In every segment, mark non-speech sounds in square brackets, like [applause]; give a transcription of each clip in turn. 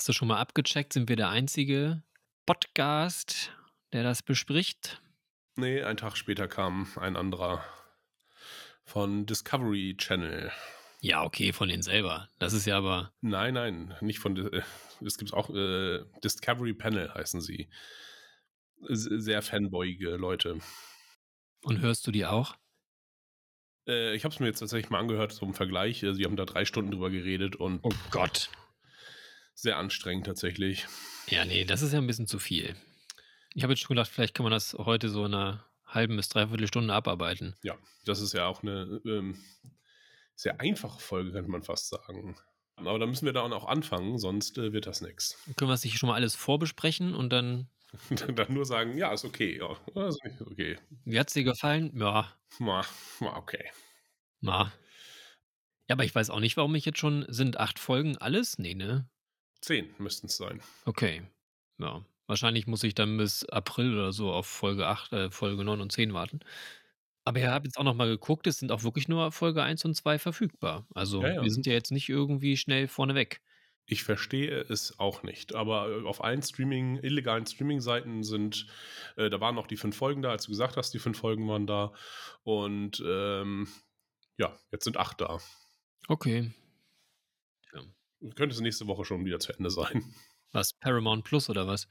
Hast du schon mal abgecheckt? Sind wir der einzige Podcast, der das bespricht? Nee, einen Tag später kam ein anderer von Discovery Channel. Ja, okay, von denen selber. Das ist ja aber. Nein, nein, nicht von. Es gibt auch äh, Discovery Panel heißen sie. Sehr fanboyige Leute. Und hörst du die auch? Äh, ich habe es mir jetzt tatsächlich mal angehört zum Vergleich. Äh, sie haben da drei Stunden drüber geredet und. Oh Gott. Sehr anstrengend tatsächlich. Ja, nee, das ist ja ein bisschen zu viel. Ich habe jetzt schon gedacht, vielleicht kann man das heute so in einer halben bis dreiviertel Stunde abarbeiten. Ja, das ist ja auch eine ähm, sehr einfache Folge, könnte man fast sagen. Aber da müssen wir da auch anfangen, sonst äh, wird das nichts. Können wir sich schon mal alles vorbesprechen und dann. [laughs] dann nur sagen, ja, ist okay. Ja, ist okay. Wie hat es dir gefallen? Ja. Ma, ma, okay. Ma. Ja, aber ich weiß auch nicht, warum ich jetzt schon. Sind acht Folgen alles? Nee, ne? Zehn müssten es sein. Okay. Ja. Wahrscheinlich muss ich dann bis April oder so auf Folge 8, äh, Folge 9 und 10 warten. Aber ich habe jetzt auch noch mal geguckt, es sind auch wirklich nur Folge 1 und 2 verfügbar. Also ja, ja. wir sind ja jetzt nicht irgendwie schnell vorneweg. Ich verstehe es auch nicht. Aber äh, auf allen Streaming, illegalen Streaming-Seiten sind, äh, da waren noch die fünf Folgen da, als du gesagt hast, die fünf Folgen waren da. Und ähm, ja, jetzt sind acht da. Okay. Könnte es nächste Woche schon wieder zu Ende sein. Was, Paramount Plus oder was?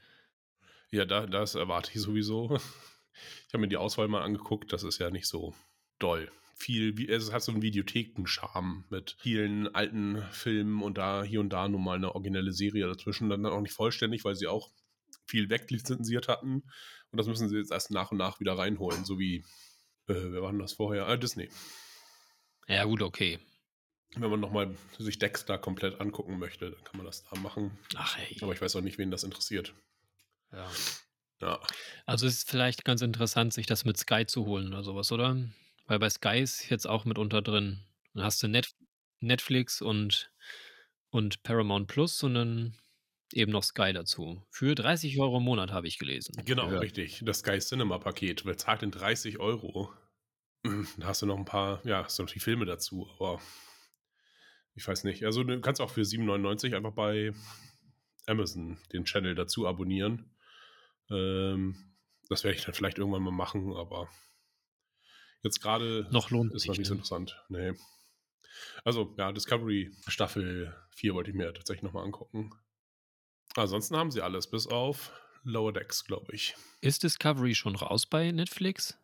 Ja, da, das erwarte ich sowieso. [laughs] Ich habe mir die Auswahl mal angeguckt, das ist ja nicht so doll. Viel, es hat so einen Videotheken-Charme mit vielen alten Filmen und da hier und da nun mal eine originelle Serie dazwischen. Dann auch nicht vollständig, weil sie auch viel weglizenziert hatten. Und das müssen sie jetzt erst nach und nach wieder reinholen, so wie, äh, wer war denn das vorher? Ah, Disney. Ja, gut, okay wenn man nochmal sich Dexter komplett angucken möchte, dann kann man das da machen. Ach hey. Aber ich weiß auch nicht, wen das interessiert. Ja. ja. Also es ist vielleicht ganz interessant, sich das mit Sky zu holen oder sowas, oder? Weil bei Sky ist jetzt auch mitunter drin. Dann hast du Net Netflix und, und Paramount Plus und dann eben noch Sky dazu. Für 30 Euro im Monat habe ich gelesen. Genau, gehört. richtig. Das Sky Cinema Paket. Wer zahlt denn 30 Euro? Da hast du noch ein paar, ja, hast du noch die Filme dazu, aber ich weiß nicht. Also du kannst auch für 7,99 einfach bei Amazon den Channel dazu abonnieren. Ähm, das werde ich dann vielleicht irgendwann mal machen, aber jetzt gerade noch lohnt ist noch nicht so interessant. Nee. Also, ja, Discovery Staffel 4 wollte ich mir tatsächlich nochmal angucken. Ansonsten haben sie alles, bis auf Lower Decks, glaube ich. Ist Discovery schon raus bei Netflix?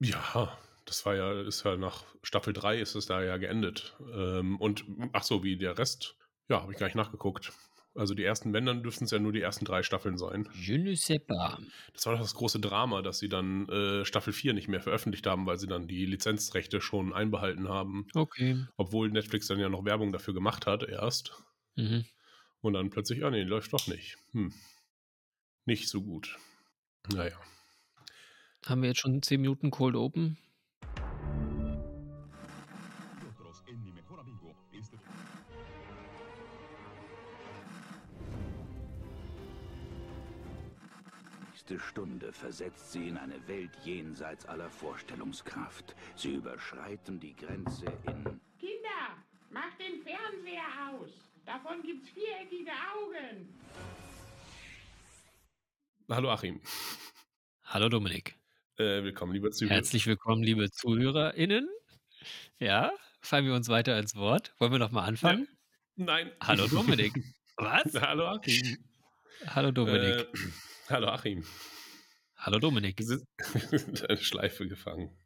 Ja, das war ja, ist ja nach Staffel 3 ist es da ja geendet. Ähm, und ach so, wie der Rest, ja, habe ich gar nicht nachgeguckt. Also die ersten, wenn, dann dürften es ja nur die ersten drei Staffeln sein. Je ne sais pas. Das war doch das große Drama, dass sie dann äh, Staffel 4 nicht mehr veröffentlicht haben, weil sie dann die Lizenzrechte schon einbehalten haben. Okay. Obwohl Netflix dann ja noch Werbung dafür gemacht hat erst. Mhm. Und dann plötzlich, ah nee, läuft doch nicht. Hm. Nicht so gut. Naja. Haben wir jetzt schon 10 Minuten Cold Open? Nächste Stunde versetzt sie in eine Welt jenseits aller Vorstellungskraft. Sie überschreiten die Grenze in... Kinder, macht den Fernseher aus. Davon gibt's viereckige Augen. Hallo Achim. Hallo Dominik. Äh, willkommen, liebe Zuhörer. Herzlich willkommen, liebe ZuhörerInnen. Ja, fallen wir uns weiter ins Wort. Wollen wir noch mal anfangen? Ja. Nein. Hallo Dominik. Was? [laughs] Hallo Achim. Hallo Dominik. Äh, Hallo Achim. Hallo Dominik. [laughs] Eine Schleife gefangen.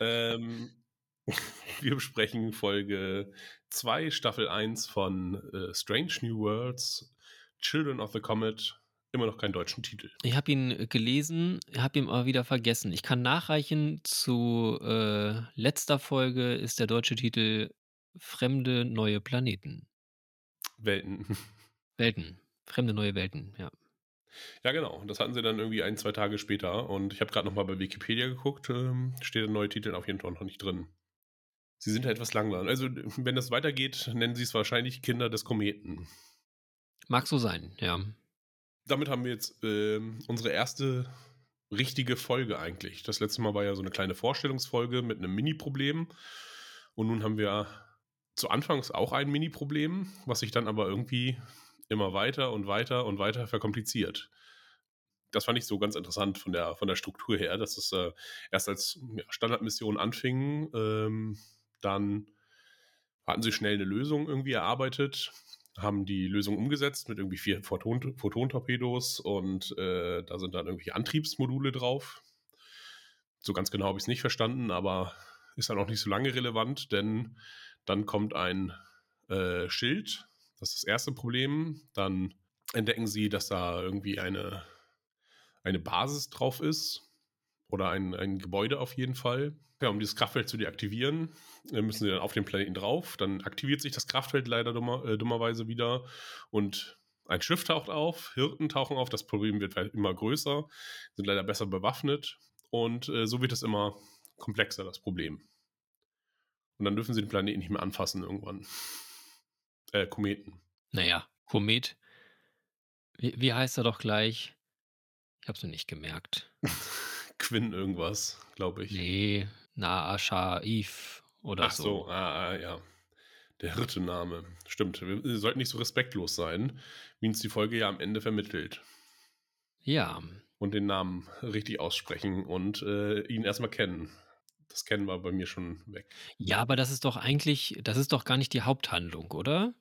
ähm, [laughs] wir besprechen Folge 2, Staffel 1 von äh, Strange New Worlds, Children of the Comet. Immer noch keinen deutschen Titel. Ich habe ihn gelesen, habe ihn aber wieder vergessen. Ich kann nachreichen, zu äh, letzter Folge ist der deutsche Titel Fremde neue Planeten. Welten. [laughs] Welten. Fremde neue Welten, ja. Ja, genau. Das hatten sie dann irgendwie ein, zwei Tage später. Und ich habe gerade nochmal bei Wikipedia geguckt. Ähm, steht der neue Titel auf jeden Fall noch nicht drin. Sie sind ja etwas langweilig. Also, wenn das weitergeht, nennen sie es wahrscheinlich Kinder des Kometen. Mag so sein, ja. Damit haben wir jetzt äh, unsere erste richtige Folge eigentlich. Das letzte Mal war ja so eine kleine Vorstellungsfolge mit einem Mini-Problem. Und nun haben wir zu Anfangs auch ein Mini-Problem, was sich dann aber irgendwie immer weiter und weiter und weiter verkompliziert. Das fand ich so ganz interessant von der, von der Struktur her, dass es äh, erst als ja, Standardmission anfing, ähm, dann hatten sie schnell eine Lösung irgendwie erarbeitet, haben die Lösung umgesetzt mit irgendwie vier Photon Photontorpedos und äh, da sind dann irgendwie Antriebsmodule drauf. So ganz genau habe ich es nicht verstanden, aber ist dann auch nicht so lange relevant, denn dann kommt ein äh, Schild. Das ist das erste Problem. Dann entdecken sie, dass da irgendwie eine, eine Basis drauf ist oder ein, ein Gebäude auf jeden Fall. Ja, um dieses Kraftfeld zu deaktivieren, äh, müssen sie dann auf den Planeten drauf. Dann aktiviert sich das Kraftfeld leider dummer, äh, dummerweise wieder und ein Schiff taucht auf, Hirten tauchen auf, das Problem wird immer größer, sind leider besser bewaffnet und äh, so wird es immer komplexer, das Problem. Und dann dürfen sie den Planeten nicht mehr anfassen irgendwann. Äh, Kometen. Naja, Komet. Wie, wie heißt er doch gleich? Ich hab's mir nicht gemerkt. [laughs] Quinn irgendwas, glaube ich. Nee, Naasha Eve oder Ach so. so. Ah, ah, ja. Der Hirtenname. Stimmt. Wir sollten nicht so respektlos sein, wie uns die Folge ja am Ende vermittelt. Ja. Und den Namen richtig aussprechen und äh, ihn erstmal kennen. Das kennen wir bei mir schon weg. Ja, aber das ist doch eigentlich, das ist doch gar nicht die Haupthandlung, oder?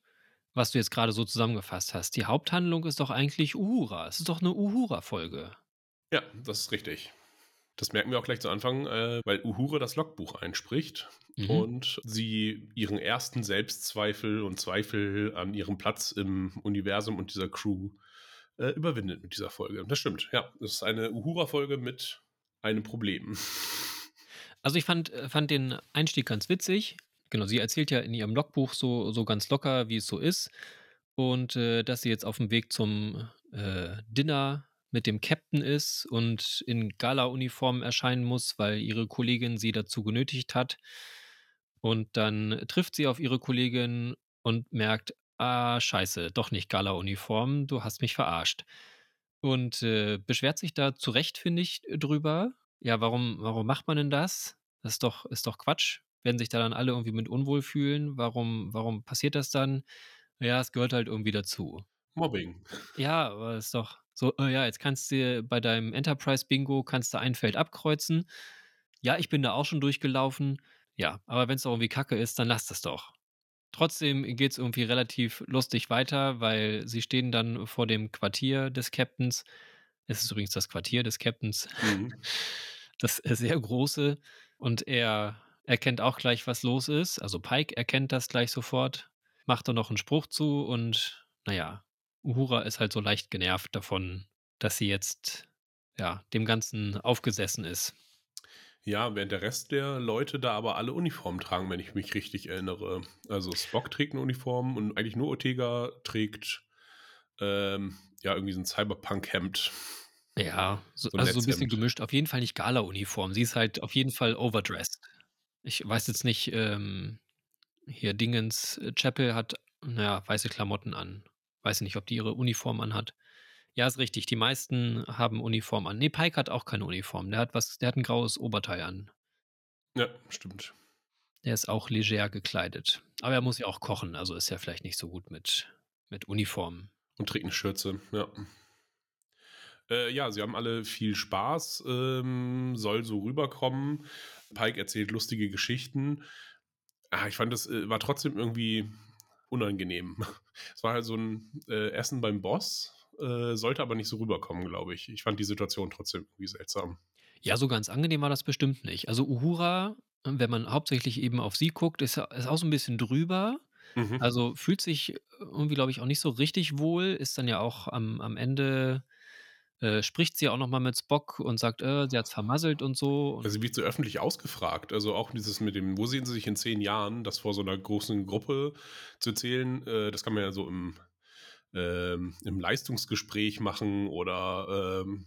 Was du jetzt gerade so zusammengefasst hast. Die Haupthandlung ist doch eigentlich Uhura. Es ist doch eine Uhura-Folge. Ja, das ist richtig. Das merken wir auch gleich zu Anfang, äh, weil Uhura das Logbuch einspricht mhm. und sie ihren ersten Selbstzweifel und Zweifel an ihrem Platz im Universum und dieser Crew äh, überwindet mit dieser Folge. Das stimmt, ja. Das ist eine Uhura-Folge mit einem Problem. Also ich fand, äh, fand den Einstieg ganz witzig. Genau, sie erzählt ja in ihrem Logbuch so, so ganz locker, wie es so ist. Und äh, dass sie jetzt auf dem Weg zum äh, Dinner mit dem Captain ist und in Gala-Uniform erscheinen muss, weil ihre Kollegin sie dazu genötigt hat. Und dann trifft sie auf ihre Kollegin und merkt, ah, scheiße, doch nicht Gala-Uniform, du hast mich verarscht. Und äh, beschwert sich da zu Recht, finde ich, drüber. Ja, warum, warum macht man denn das? Das ist doch, ist doch Quatsch. Werden sich da dann alle irgendwie mit unwohl fühlen? Warum, warum passiert das dann? Ja, es gehört halt irgendwie dazu. Mobbing. Ja, aber ist doch, so, äh, ja, jetzt kannst du bei deinem Enterprise-Bingo kannst du ein Feld abkreuzen. Ja, ich bin da auch schon durchgelaufen. Ja, aber wenn es doch irgendwie Kacke ist, dann lass das doch. Trotzdem geht es irgendwie relativ lustig weiter, weil sie stehen dann vor dem Quartier des Captains. Es ist übrigens das Quartier des Captains. Mhm. [laughs] Das sehr große. Und er erkennt auch gleich, was los ist. Also Pike erkennt das gleich sofort, macht da noch einen Spruch zu und naja, Uhura ist halt so leicht genervt davon, dass sie jetzt ja dem Ganzen aufgesessen ist. Ja, während der Rest der Leute da aber alle Uniformen tragen, wenn ich mich richtig erinnere. Also Spock trägt eine Uniform und eigentlich nur Ortega trägt ähm, ja irgendwie so ein Cyberpunk-Hemd. Ja, so, so also so ein bisschen gemischt. Auf jeden Fall nicht Gala-Uniform. Sie ist halt auf jeden Fall overdressed. Ich weiß jetzt nicht, ähm, hier Dingens äh, Chapel hat, naja, weiße Klamotten an. Weiß nicht, ob die ihre Uniform anhat. Ja, ist richtig. Die meisten haben Uniform an. Nee, Pike hat auch keine Uniform. Der hat was, der hat ein graues Oberteil an. Ja, stimmt. Der ist auch leger gekleidet. Aber er muss ja auch kochen, also ist ja vielleicht nicht so gut mit, mit Uniform. Und trägt eine Schürze, ja. Äh, ja, sie haben alle viel Spaß, ähm, soll so rüberkommen. Pike erzählt lustige Geschichten. Ah, ich fand, das äh, war trotzdem irgendwie unangenehm. Es war halt so ein äh, Essen beim Boss, äh, sollte aber nicht so rüberkommen, glaube ich. Ich fand die Situation trotzdem irgendwie seltsam. Ja, so ganz angenehm war das bestimmt nicht. Also Uhura, wenn man hauptsächlich eben auf sie guckt, ist, ist auch so ein bisschen drüber. Mhm. Also fühlt sich irgendwie, glaube ich, auch nicht so richtig wohl, ist dann ja auch am, am Ende äh, spricht sie auch nochmal mit Spock und sagt, äh, sie hat es vermasselt und so. Also sie wird so öffentlich ausgefragt. Also auch dieses mit dem, wo sehen sie sich in zehn Jahren, das vor so einer großen Gruppe zu erzählen, äh, das kann man ja so im, ähm, im Leistungsgespräch machen oder ähm,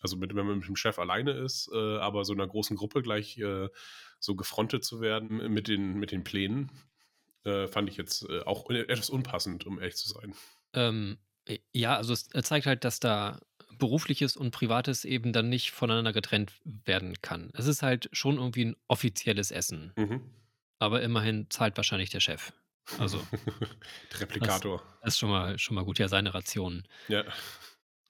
also mit, wenn man mit dem Chef alleine ist, äh, aber so einer großen Gruppe gleich äh, so gefrontet zu werden mit den, mit den Plänen, äh, fand ich jetzt auch etwas unpassend, um ehrlich zu sein. Ähm, ja, also es zeigt halt, dass da Berufliches und Privates eben dann nicht voneinander getrennt werden kann. Es ist halt schon irgendwie ein offizielles Essen. Mhm. Aber immerhin zahlt wahrscheinlich der Chef. Also. Der [laughs] Replikator. Das, ist schon mal, schon mal gut, ja, seine Rationen. Ja.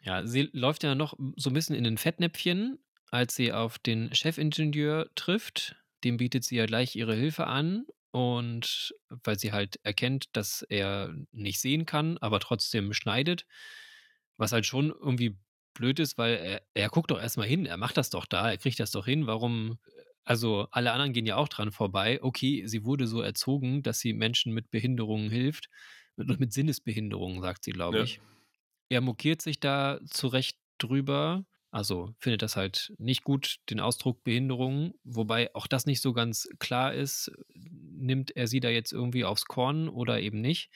Ja, sie läuft ja noch so ein bisschen in den Fettnäpfchen, als sie auf den Chefingenieur trifft. Dem bietet sie ja gleich ihre Hilfe an und weil sie halt erkennt, dass er nicht sehen kann, aber trotzdem schneidet. Was halt schon irgendwie blöd ist, weil er, er guckt doch erstmal hin, er macht das doch da, er kriegt das doch hin. Warum? Also alle anderen gehen ja auch dran vorbei. Okay, sie wurde so erzogen, dass sie Menschen mit Behinderungen hilft. Mit, mit Sinnesbehinderungen, sagt sie, glaube ja. ich. Er mokiert sich da zurecht drüber, also findet das halt nicht gut, den Ausdruck Behinderung, wobei auch das nicht so ganz klar ist. Nimmt er sie da jetzt irgendwie aufs Korn oder eben nicht?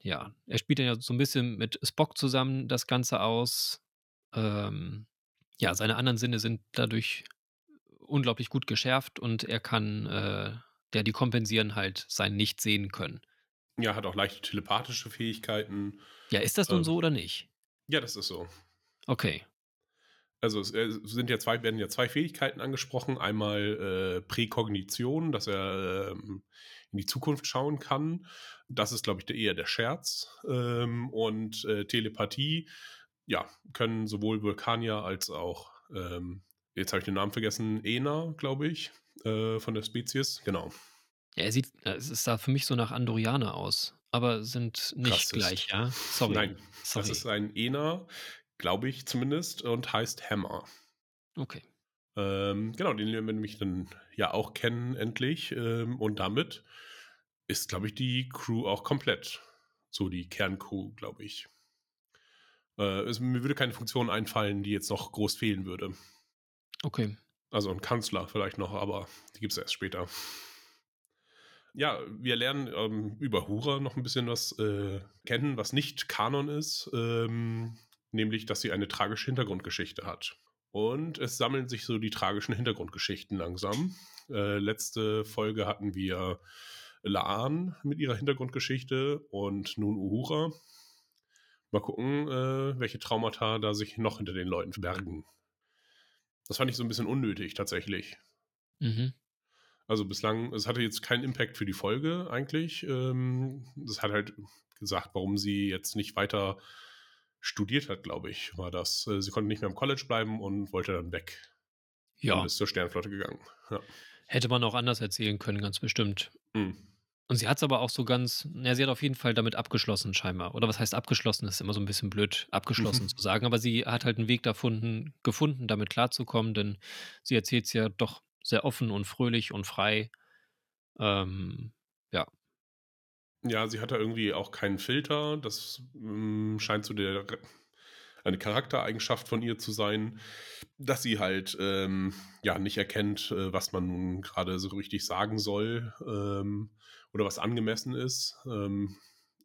Ja, er spielt dann ja so ein bisschen mit Spock zusammen das Ganze aus. Ähm, ja, seine anderen Sinne sind dadurch unglaublich gut geschärft und er kann, äh, der die kompensieren halt sein Nicht-Sehen können. Ja, hat auch leichte telepathische Fähigkeiten. Ja, ist das nun ähm, so oder nicht? Ja, das ist so. Okay. Also es äh, sind ja zwei, werden ja zwei Fähigkeiten angesprochen. Einmal äh, Präkognition, dass er ähm, in die Zukunft schauen kann. Das ist, glaube ich, der, eher der Scherz. Ähm, und äh, Telepathie, ja, können sowohl Vulkanier als auch, ähm, jetzt habe ich den Namen vergessen, Ena, glaube ich, äh, von der Spezies. Genau. Ja, er sieht, es sah für mich so nach Andorianer aus, aber sind nicht Rassist. gleich, ja? Sorry. Nein, Sorry. das ist ein Ena, glaube ich zumindest, und heißt Hammer. Okay. Ähm, genau, den lernen wir nämlich dann ja auch kennen, endlich. Ähm, und damit ist, glaube ich, die Crew auch komplett. So die Kerncrew, glaube ich. Äh, es, mir würde keine Funktion einfallen, die jetzt noch groß fehlen würde. Okay. Also ein Kanzler vielleicht noch, aber die gibt es erst später. Ja, wir lernen ähm, über Hura noch ein bisschen was äh, kennen, was nicht Kanon ist. Ähm, nämlich dass sie eine tragische Hintergrundgeschichte hat. Und es sammeln sich so die tragischen Hintergrundgeschichten langsam. Äh, letzte Folge hatten wir Laan mit ihrer Hintergrundgeschichte und nun Uhura. Mal gucken, äh, welche Traumata da sich noch hinter den Leuten verbergen. Das fand ich so ein bisschen unnötig tatsächlich. Mhm. Also bislang, es hatte jetzt keinen Impact für die Folge eigentlich. Ähm, das hat halt gesagt, warum sie jetzt nicht weiter studiert hat, glaube ich, war das. Äh, sie konnte nicht mehr im College bleiben und wollte dann weg. Ja. Und ist zur Sternflotte gegangen. Ja. Hätte man auch anders erzählen können, ganz bestimmt. Mhm. Und sie hat es aber auch so ganz, ja, sie hat auf jeden Fall damit abgeschlossen, scheinbar. Oder was heißt abgeschlossen? Das ist immer so ein bisschen blöd, abgeschlossen mhm. zu sagen. Aber sie hat halt einen Weg gefunden, gefunden damit klarzukommen, denn sie erzählt es ja doch sehr offen und fröhlich und frei. Ähm, ja, ja, sie hat da irgendwie auch keinen Filter. Das mh, scheint so der, eine Charaktereigenschaft von ihr zu sein, dass sie halt ähm, ja nicht erkennt, äh, was man nun gerade so richtig sagen soll ähm, oder was angemessen ist. Ähm,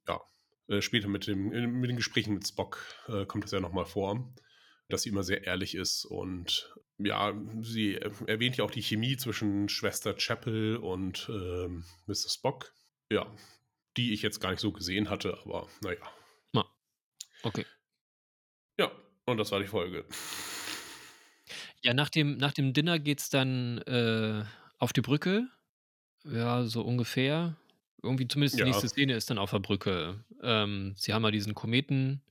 ja, äh, später mit, dem, mit den Gesprächen mit Spock äh, kommt das ja nochmal vor, dass sie immer sehr ehrlich ist und ja, sie erwähnt ja auch die Chemie zwischen Schwester Chapel und ähm, Mr. Spock. Ja, die ich jetzt gar nicht so gesehen hatte, aber naja. Na, okay. Ja, und das war die Folge. Ja, nach dem, nach dem Dinner es dann äh, auf die Brücke. Ja, so ungefähr. Irgendwie zumindest die ja. nächste Szene ist dann auf der Brücke. Ähm, sie haben ja diesen Kometen,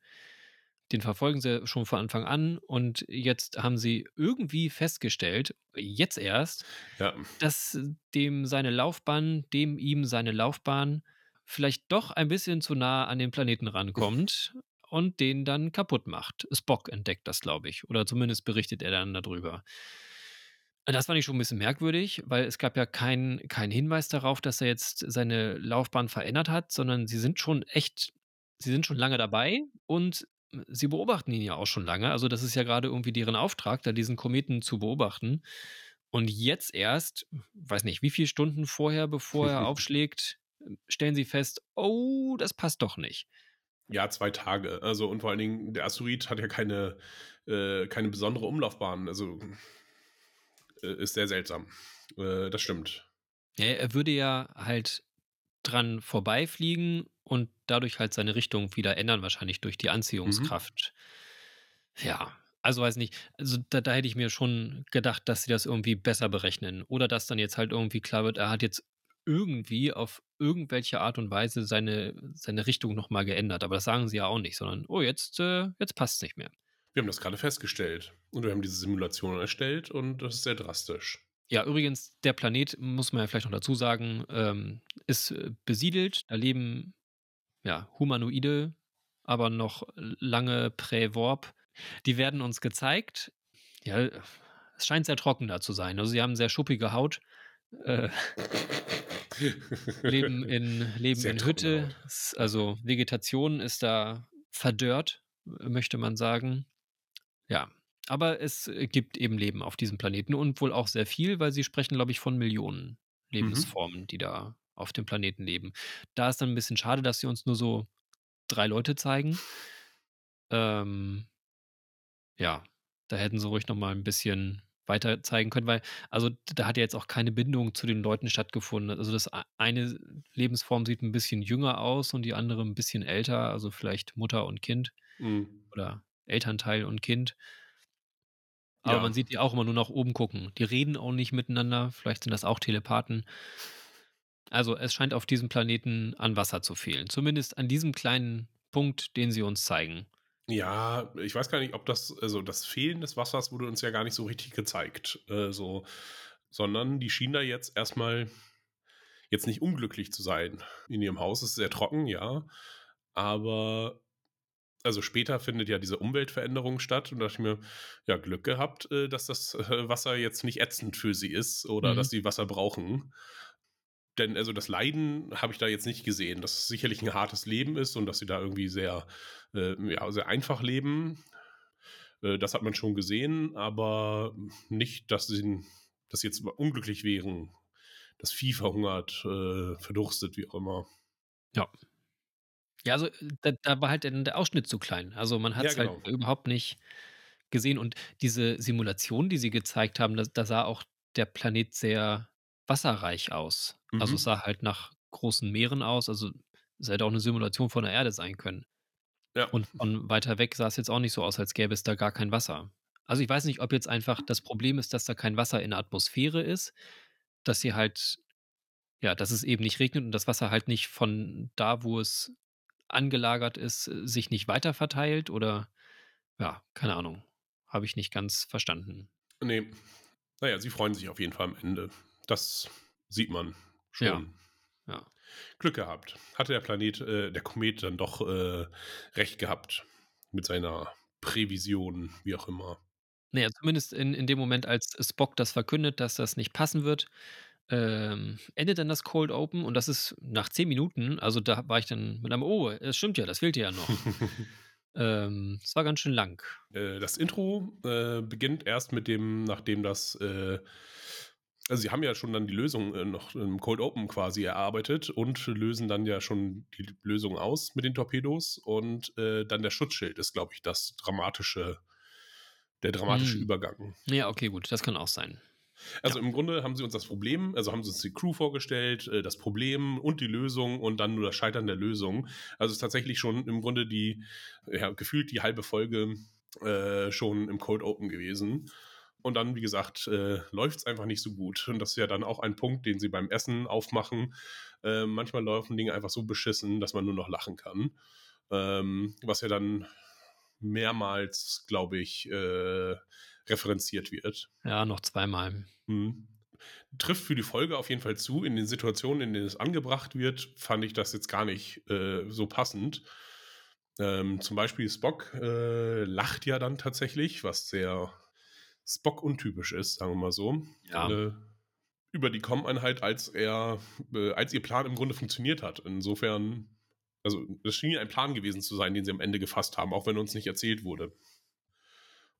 den verfolgen sie schon von Anfang an und jetzt haben sie irgendwie festgestellt, jetzt erst, ja. dass dem seine Laufbahn, dem ihm seine Laufbahn vielleicht doch ein bisschen zu nah an den Planeten rankommt [laughs] und den dann kaputt macht. Spock entdeckt das, glaube ich. Oder zumindest berichtet er dann darüber. Das fand ich schon ein bisschen merkwürdig, weil es gab ja keinen kein Hinweis darauf, dass er jetzt seine Laufbahn verändert hat, sondern sie sind schon echt, sie sind schon lange dabei und sie beobachten ihn ja auch schon lange. Also das ist ja gerade irgendwie deren Auftrag, da diesen Kometen zu beobachten. Und jetzt erst, weiß nicht, wie viele Stunden vorher, bevor er [laughs] aufschlägt, stellen sie fest, oh, das passt doch nicht. Ja, zwei Tage. Also und vor allen Dingen, der Asteroid hat ja keine, äh, keine besondere Umlaufbahn. Also ist sehr seltsam. Äh, das stimmt. Ja, er würde ja halt dran vorbeifliegen und dadurch halt seine Richtung wieder ändern, wahrscheinlich durch die Anziehungskraft. Mhm. Ja, also weiß nicht, also da, da, hätte ich mir schon gedacht, dass sie das irgendwie besser berechnen. Oder dass dann jetzt halt irgendwie klar wird, er hat jetzt irgendwie auf irgendwelche Art und Weise seine, seine Richtung nochmal geändert. Aber das sagen sie ja auch nicht, sondern, oh, jetzt, äh, jetzt passt es nicht mehr. Wir haben das gerade festgestellt. Und wir haben diese Simulation erstellt und das ist sehr drastisch. Ja, übrigens, der Planet, muss man ja vielleicht noch dazu sagen, ähm, ist äh, besiedelt. Da leben ja, Humanoide, aber noch lange prä-Warp. Die werden uns gezeigt. Ja, es scheint sehr trocken da zu sein. Also sie haben sehr schuppige Haut. Äh, [laughs] leben in, leben in Hütte. Also Vegetation ist da verdörrt, möchte man sagen. Ja, aber es gibt eben Leben auf diesem Planeten und wohl auch sehr viel, weil sie sprechen, glaube ich, von Millionen mhm. Lebensformen, mhm. die da auf dem Planeten leben. Da ist dann ein bisschen schade, dass sie uns nur so drei Leute zeigen. Ähm, ja, da hätten sie ruhig noch mal ein bisschen weiter zeigen können, weil also da hat ja jetzt auch keine Bindung zu den Leuten stattgefunden. Also das eine Lebensform sieht ein bisschen jünger aus und die andere ein bisschen älter, also vielleicht Mutter und Kind mhm. oder Elternteil und Kind. Aber ja. man sieht die auch immer nur nach oben gucken. Die reden auch nicht miteinander. Vielleicht sind das auch Telepathen. Also es scheint auf diesem Planeten an Wasser zu fehlen. Zumindest an diesem kleinen Punkt, den sie uns zeigen. Ja, ich weiß gar nicht, ob das, also das Fehlen des Wassers wurde uns ja gar nicht so richtig gezeigt. Äh, so, sondern die schienen da jetzt erstmal jetzt nicht unglücklich zu sein. In ihrem Haus ist es sehr trocken, ja. Aber also später findet ja diese Umweltveränderung statt und da dachte ich mir, ja, Glück gehabt, äh, dass das [laughs] äh, Wasser jetzt nicht ätzend für sie ist oder mhm. dass sie Wasser brauchen denn also das Leiden habe ich da jetzt nicht gesehen, dass es sicherlich ein hartes Leben ist und dass sie da irgendwie sehr, äh, ja, sehr einfach leben. Äh, das hat man schon gesehen, aber nicht, dass sie, dass sie jetzt unglücklich wären. Das Vieh verhungert, äh, verdurstet, wie auch immer. Ja. Ja, also da, da war halt der Ausschnitt zu klein. Also man hat es ja, halt genau. überhaupt nicht gesehen. Und diese Simulation, die sie gezeigt haben, da, da sah auch der Planet sehr wasserreich aus. Also, es sah halt nach großen Meeren aus. Also, es hätte auch eine Simulation von der Erde sein können. Ja. Und von weiter weg sah es jetzt auch nicht so aus, als gäbe es da gar kein Wasser. Also, ich weiß nicht, ob jetzt einfach das Problem ist, dass da kein Wasser in der Atmosphäre ist, dass sie halt ja, dass es eben nicht regnet und das Wasser halt nicht von da, wo es angelagert ist, sich nicht weiter verteilt oder ja, keine Ahnung. Habe ich nicht ganz verstanden. Ne. Na ja, sie freuen sich auf jeden Fall am Ende. Das sieht man schon. Ja. ja. Glück gehabt. Hatte der Planet, äh, der Komet dann doch äh, recht gehabt mit seiner Prävision, wie auch immer. Naja, zumindest in, in dem Moment, als Spock das verkündet, dass das nicht passen wird, ähm, endet dann das Cold Open und das ist nach zehn Minuten, also da war ich dann mit einem, oh, es stimmt ja, das fehlt ja noch. [laughs] ähm, es war ganz schön lang. Äh, das Intro äh, beginnt erst mit dem, nachdem das äh, also sie haben ja schon dann die Lösung äh, noch im Cold Open quasi erarbeitet und lösen dann ja schon die Lösung aus mit den Torpedos und äh, dann der Schutzschild ist, glaube ich, das dramatische, der dramatische hm. Übergang. Ja, okay, gut, das kann auch sein. Also ja. im Grunde haben sie uns das Problem, also haben sie uns die Crew vorgestellt, äh, das Problem und die Lösung und dann nur das Scheitern der Lösung. Also es ist tatsächlich schon im Grunde die, ja, gefühlt die halbe Folge äh, schon im Cold Open gewesen. Und dann, wie gesagt, äh, läuft es einfach nicht so gut. Und das ist ja dann auch ein Punkt, den sie beim Essen aufmachen. Äh, manchmal laufen Dinge einfach so beschissen, dass man nur noch lachen kann. Ähm, was ja dann mehrmals, glaube ich, äh, referenziert wird. Ja, noch zweimal. Mhm. Trifft für die Folge auf jeden Fall zu. In den Situationen, in denen es angebracht wird, fand ich das jetzt gar nicht äh, so passend. Ähm, zum Beispiel Spock äh, lacht ja dann tatsächlich, was sehr Spock untypisch ist, sagen wir mal so. Ja. Äh, über die Com-Einheit, als er, äh, als ihr Plan im Grunde funktioniert hat. Insofern, also es schien ein Plan gewesen zu sein, den sie am Ende gefasst haben, auch wenn uns nicht erzählt wurde.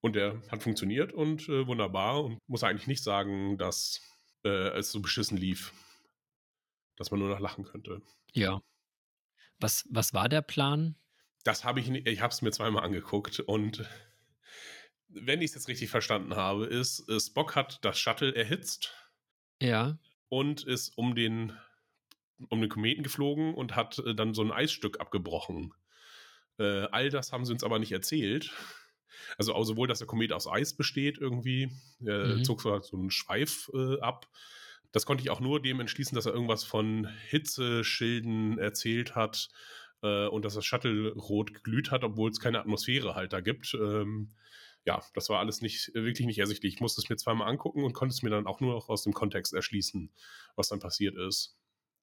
Und der hat funktioniert und äh, wunderbar und muss eigentlich nicht sagen, dass äh, es so beschissen lief, dass man nur noch lachen könnte. Ja. Was, was war der Plan? Das habe ich, ich habe es mir zweimal angeguckt und [laughs] wenn ich es jetzt richtig verstanden habe, ist, Spock hat das Shuttle erhitzt. Ja. Und ist um den, um den Kometen geflogen und hat äh, dann so ein Eisstück abgebrochen. Äh, all das haben sie uns aber nicht erzählt. Also auch sowohl, dass der Komet aus Eis besteht irgendwie, äh, mhm. zog so, so einen Schweif äh, ab, Das konnte ich auch nur dem entschließen, dass er irgendwas von Hitzeschilden erzählt hat äh, und dass das Shuttle rot geglüht hat, obwohl es keine Atmosphäre halt da gibt. Ähm, ja, das war alles nicht wirklich nicht ersichtlich. Ich musste es mir zweimal angucken und konnte es mir dann auch nur aus dem Kontext erschließen, was dann passiert ist.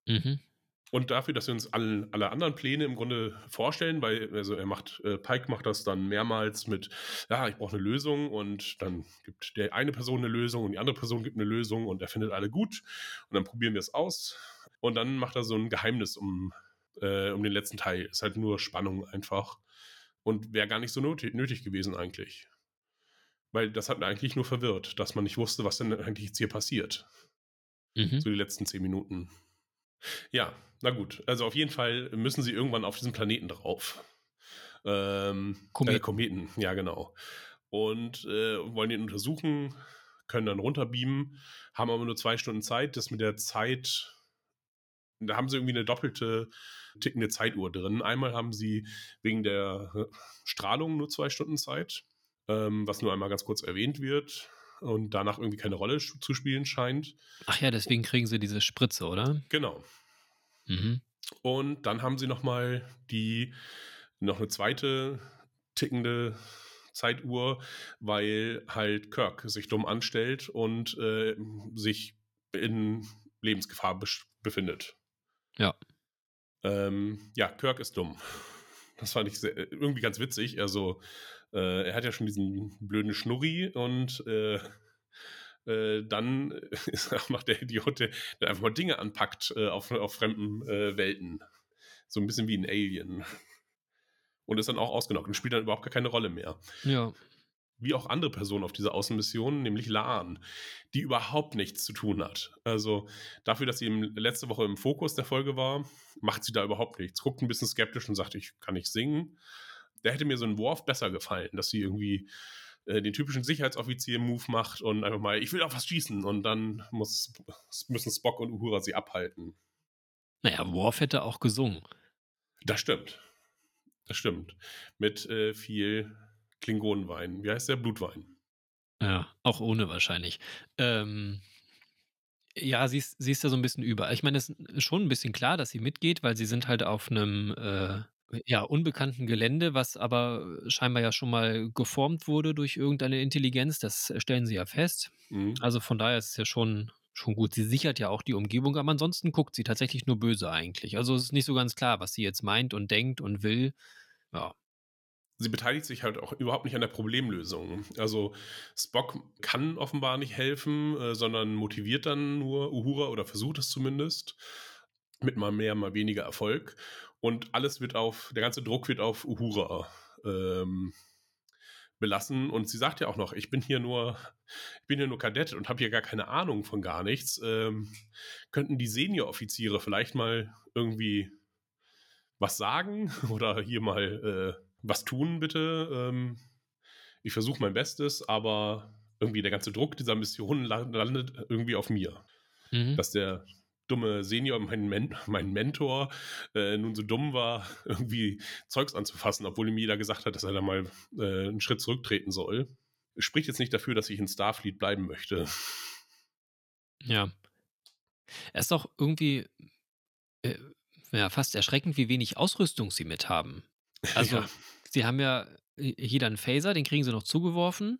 Mhm. Und dafür, dass wir uns alle, alle anderen Pläne im Grunde vorstellen, weil also er macht, äh, Pike macht das dann mehrmals mit, ja, ich brauche eine Lösung und dann gibt der eine Person eine Lösung und die andere Person gibt eine Lösung und er findet alle gut und dann probieren wir es aus und dann macht er so ein Geheimnis um, äh, um den letzten Teil. Ist halt nur Spannung einfach und wäre gar nicht so nötig, nötig gewesen eigentlich. Weil das hat eigentlich nur verwirrt, dass man nicht wusste, was denn eigentlich jetzt hier passiert. Mhm. So die letzten zehn Minuten. Ja, na gut. Also auf jeden Fall müssen sie irgendwann auf diesen Planeten drauf. Ähm, Kometen. Äh, Kometen, ja genau. Und äh, wollen ihn untersuchen, können dann runterbeamen, haben aber nur zwei Stunden Zeit. Das mit der Zeit, da haben sie irgendwie eine doppelte tickende Zeituhr drin. Einmal haben sie wegen der äh, Strahlung nur zwei Stunden Zeit, ähm, was nur einmal ganz kurz erwähnt wird und danach irgendwie keine Rolle zu spielen scheint. Ach ja, deswegen kriegen sie diese Spritze, oder? Genau. Mhm. Und dann haben sie nochmal die, noch eine zweite tickende Zeituhr, weil halt Kirk sich dumm anstellt und äh, sich in Lebensgefahr befindet. Ja. Ähm, ja, Kirk ist dumm. [laughs] Das fand ich sehr, irgendwie ganz witzig. Also, äh, er hat ja schon diesen blöden Schnurri und äh, äh, dann [laughs] ist auch noch der Idiot, der, der einfach mal Dinge anpackt äh, auf, auf fremden äh, Welten. So ein bisschen wie ein Alien. Und ist dann auch ausgenockt und spielt dann überhaupt gar keine Rolle mehr. Ja. Wie auch andere Personen auf dieser Außenmission, nämlich Laan, die überhaupt nichts zu tun hat. Also dafür, dass sie im, letzte Woche im Fokus der Folge war, macht sie da überhaupt nichts. Guckt ein bisschen skeptisch und sagt, ich kann nicht singen. Da hätte mir so ein Worf besser gefallen, dass sie irgendwie äh, den typischen Sicherheitsoffizier-Move macht und einfach mal, ich will auf was schießen und dann muss, müssen Spock und Uhura sie abhalten. Naja, Worf hätte auch gesungen. Das stimmt. Das stimmt. Mit äh, viel Klingonenwein. Wie heißt der? Blutwein. Ja, auch ohne wahrscheinlich. Ähm, ja, sie ist, sie ist da so ein bisschen über. Ich meine, es ist schon ein bisschen klar, dass sie mitgeht, weil sie sind halt auf einem äh, ja, unbekannten Gelände, was aber scheinbar ja schon mal geformt wurde durch irgendeine Intelligenz. Das stellen sie ja fest. Mhm. Also von daher ist es ja schon, schon gut. Sie sichert ja auch die Umgebung, aber ansonsten guckt sie tatsächlich nur böse eigentlich. Also es ist nicht so ganz klar, was sie jetzt meint und denkt und will. Ja. Sie beteiligt sich halt auch überhaupt nicht an der Problemlösung. Also Spock kann offenbar nicht helfen, äh, sondern motiviert dann nur Uhura oder versucht es zumindest. Mit mal mehr, mal weniger Erfolg. Und alles wird auf, der ganze Druck wird auf Uhura ähm, belassen. Und sie sagt ja auch noch, ich bin hier nur, ich bin hier nur Kadett und habe hier gar keine Ahnung von gar nichts. Ähm, könnten die Senior-Offiziere vielleicht mal irgendwie was sagen [laughs] oder hier mal äh, was tun, bitte? Ähm, ich versuche mein Bestes, aber irgendwie der ganze Druck dieser Mission landet irgendwie auf mir. Mhm. Dass der dumme Senior, mein, Men mein Mentor, äh, nun so dumm war, [laughs] irgendwie Zeugs anzufassen, obwohl ihm jeder gesagt hat, dass er da mal äh, einen Schritt zurücktreten soll. Spricht jetzt nicht dafür, dass ich in Starfleet bleiben möchte. Ja. Er ist doch irgendwie äh, ja, fast erschreckend, wie wenig Ausrüstung sie mit haben. [laughs] Also, ja. sie haben ja jeder einen Phaser, den kriegen sie noch zugeworfen.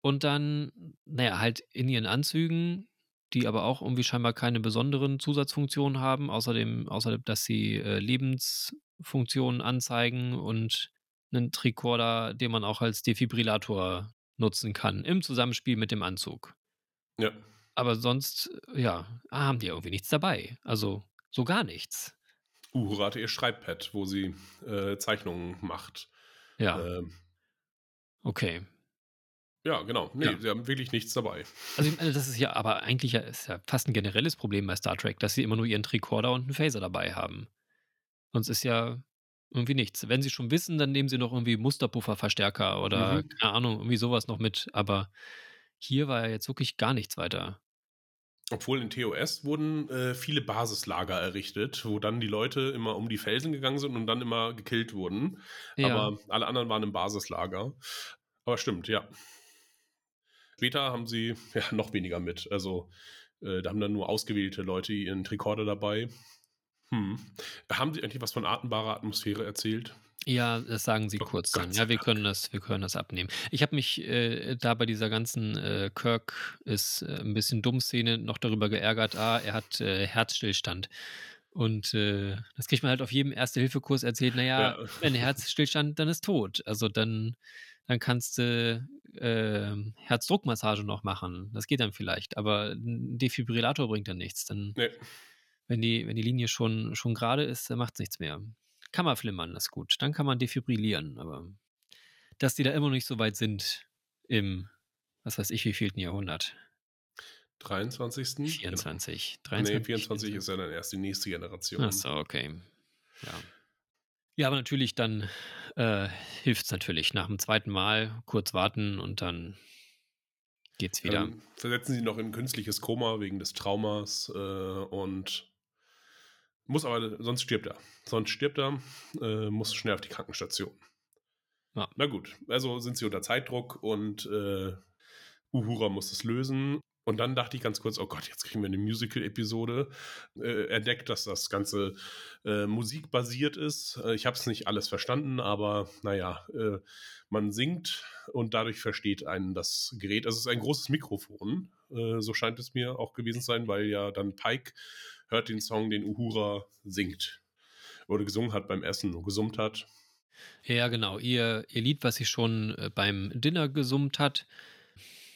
Und dann, naja, halt in ihren Anzügen die aber auch irgendwie scheinbar keine besonderen Zusatzfunktionen haben, außerdem, außer dass sie äh, Lebensfunktionen anzeigen und einen Tricorder, den man auch als Defibrillator nutzen kann, im Zusammenspiel mit dem Anzug. Ja. Aber sonst, ja, haben die irgendwie nichts dabei. Also so gar nichts. Uhura hatte ihr Schreibpad, wo sie äh, Zeichnungen macht. Ja. Ähm, okay. Ja, genau. Nee, ja. sie haben wirklich nichts dabei. Also ich meine, das ist ja aber eigentlich ja, ist ja fast ein generelles Problem bei Star Trek, dass sie immer nur ihren Tricorder und einen Phaser dabei haben. Sonst ist ja irgendwie nichts. Wenn sie schon wissen, dann nehmen sie noch irgendwie Musterpufferverstärker oder mhm. keine Ahnung, irgendwie sowas noch mit. Aber hier war ja jetzt wirklich gar nichts weiter. Obwohl in TOS wurden äh, viele Basislager errichtet, wo dann die Leute immer um die Felsen gegangen sind und dann immer gekillt wurden. Ja. Aber alle anderen waren im Basislager. Aber stimmt, ja. Später haben sie [laughs] ja noch weniger mit. Also Äh, da haben dann nur ausgewählte Leute ihren Tricorder dabei. Hm. Haben Sie eigentlich was von atembarer Atmosphäre erzählt? Ja, das sagen sie Oh, kurz dann. Ja, wir können das wir können das abnehmen. Ich habe mich, äh, da bei dieser ganzen, äh, Kirk ist, äh, 'n bisschen dumm-Szene noch darüber geärgert, ah, er hat, äh, Herzstillstand. Und, äh, das kriegt man halt auf jedem Erste-Hilfe-Kurs erzählt: „Na ja, Ja. wenn Herzstillstand, dann ist tot. Also, dann dann kannst du, ähm, Herzdruckmassage noch machen. Das geht dann vielleicht, aber 'n Defibrillator bringt dann nichts. Dann Ne. wenn die wenn die Linie schon schon grade ist, dann macht's nichts mehr. Kammerflimmern ist gut, dann kann man defibrillieren, aber dass die da immer noch nicht so weit sind im, was weiß ich, wievielten Jahrhundert. 23. Genau. 24, Ne, 23, 24 ist ja dann erst die nächste Generation. Ach so, okay. Ja. Ja, aber natürlich dann, äh, hilft's natürlich. Nach dem 2. Mal kurz warten und dann geht's wieder. Dann versetzen sie noch in künstliches Koma wegen des Traumas, äh, und muss aber sonst stirbt er. Sonst stirbt er, äh, muss schnell auf die Krankenstation. Ja. Na gut, also sind sie unter Zeitdruck und, äh, Uhura muss es lösen. Und dann dachte ich ganz kurz: „Oh Gott, jetzt kriegen wir 'ne Musical-Episode.“ Äh, entdeckt, dass das Ganze, äh, musikbasiert ist. Äh, ich habe es nicht alles verstanden, aber na ja, äh, man singt und dadurch versteht einen das Gerät. Also, es ist ein großes Mikrofon, äh, so scheint es mir auch gewesen zu sein, weil ja dann Pike hört den Song, den Uhura singt oder gesungen hat beim Essen und gesummt hat. Ja, genau. Ihr ihr Lied, was sie schon, äh, beim Dinner gesummt hat,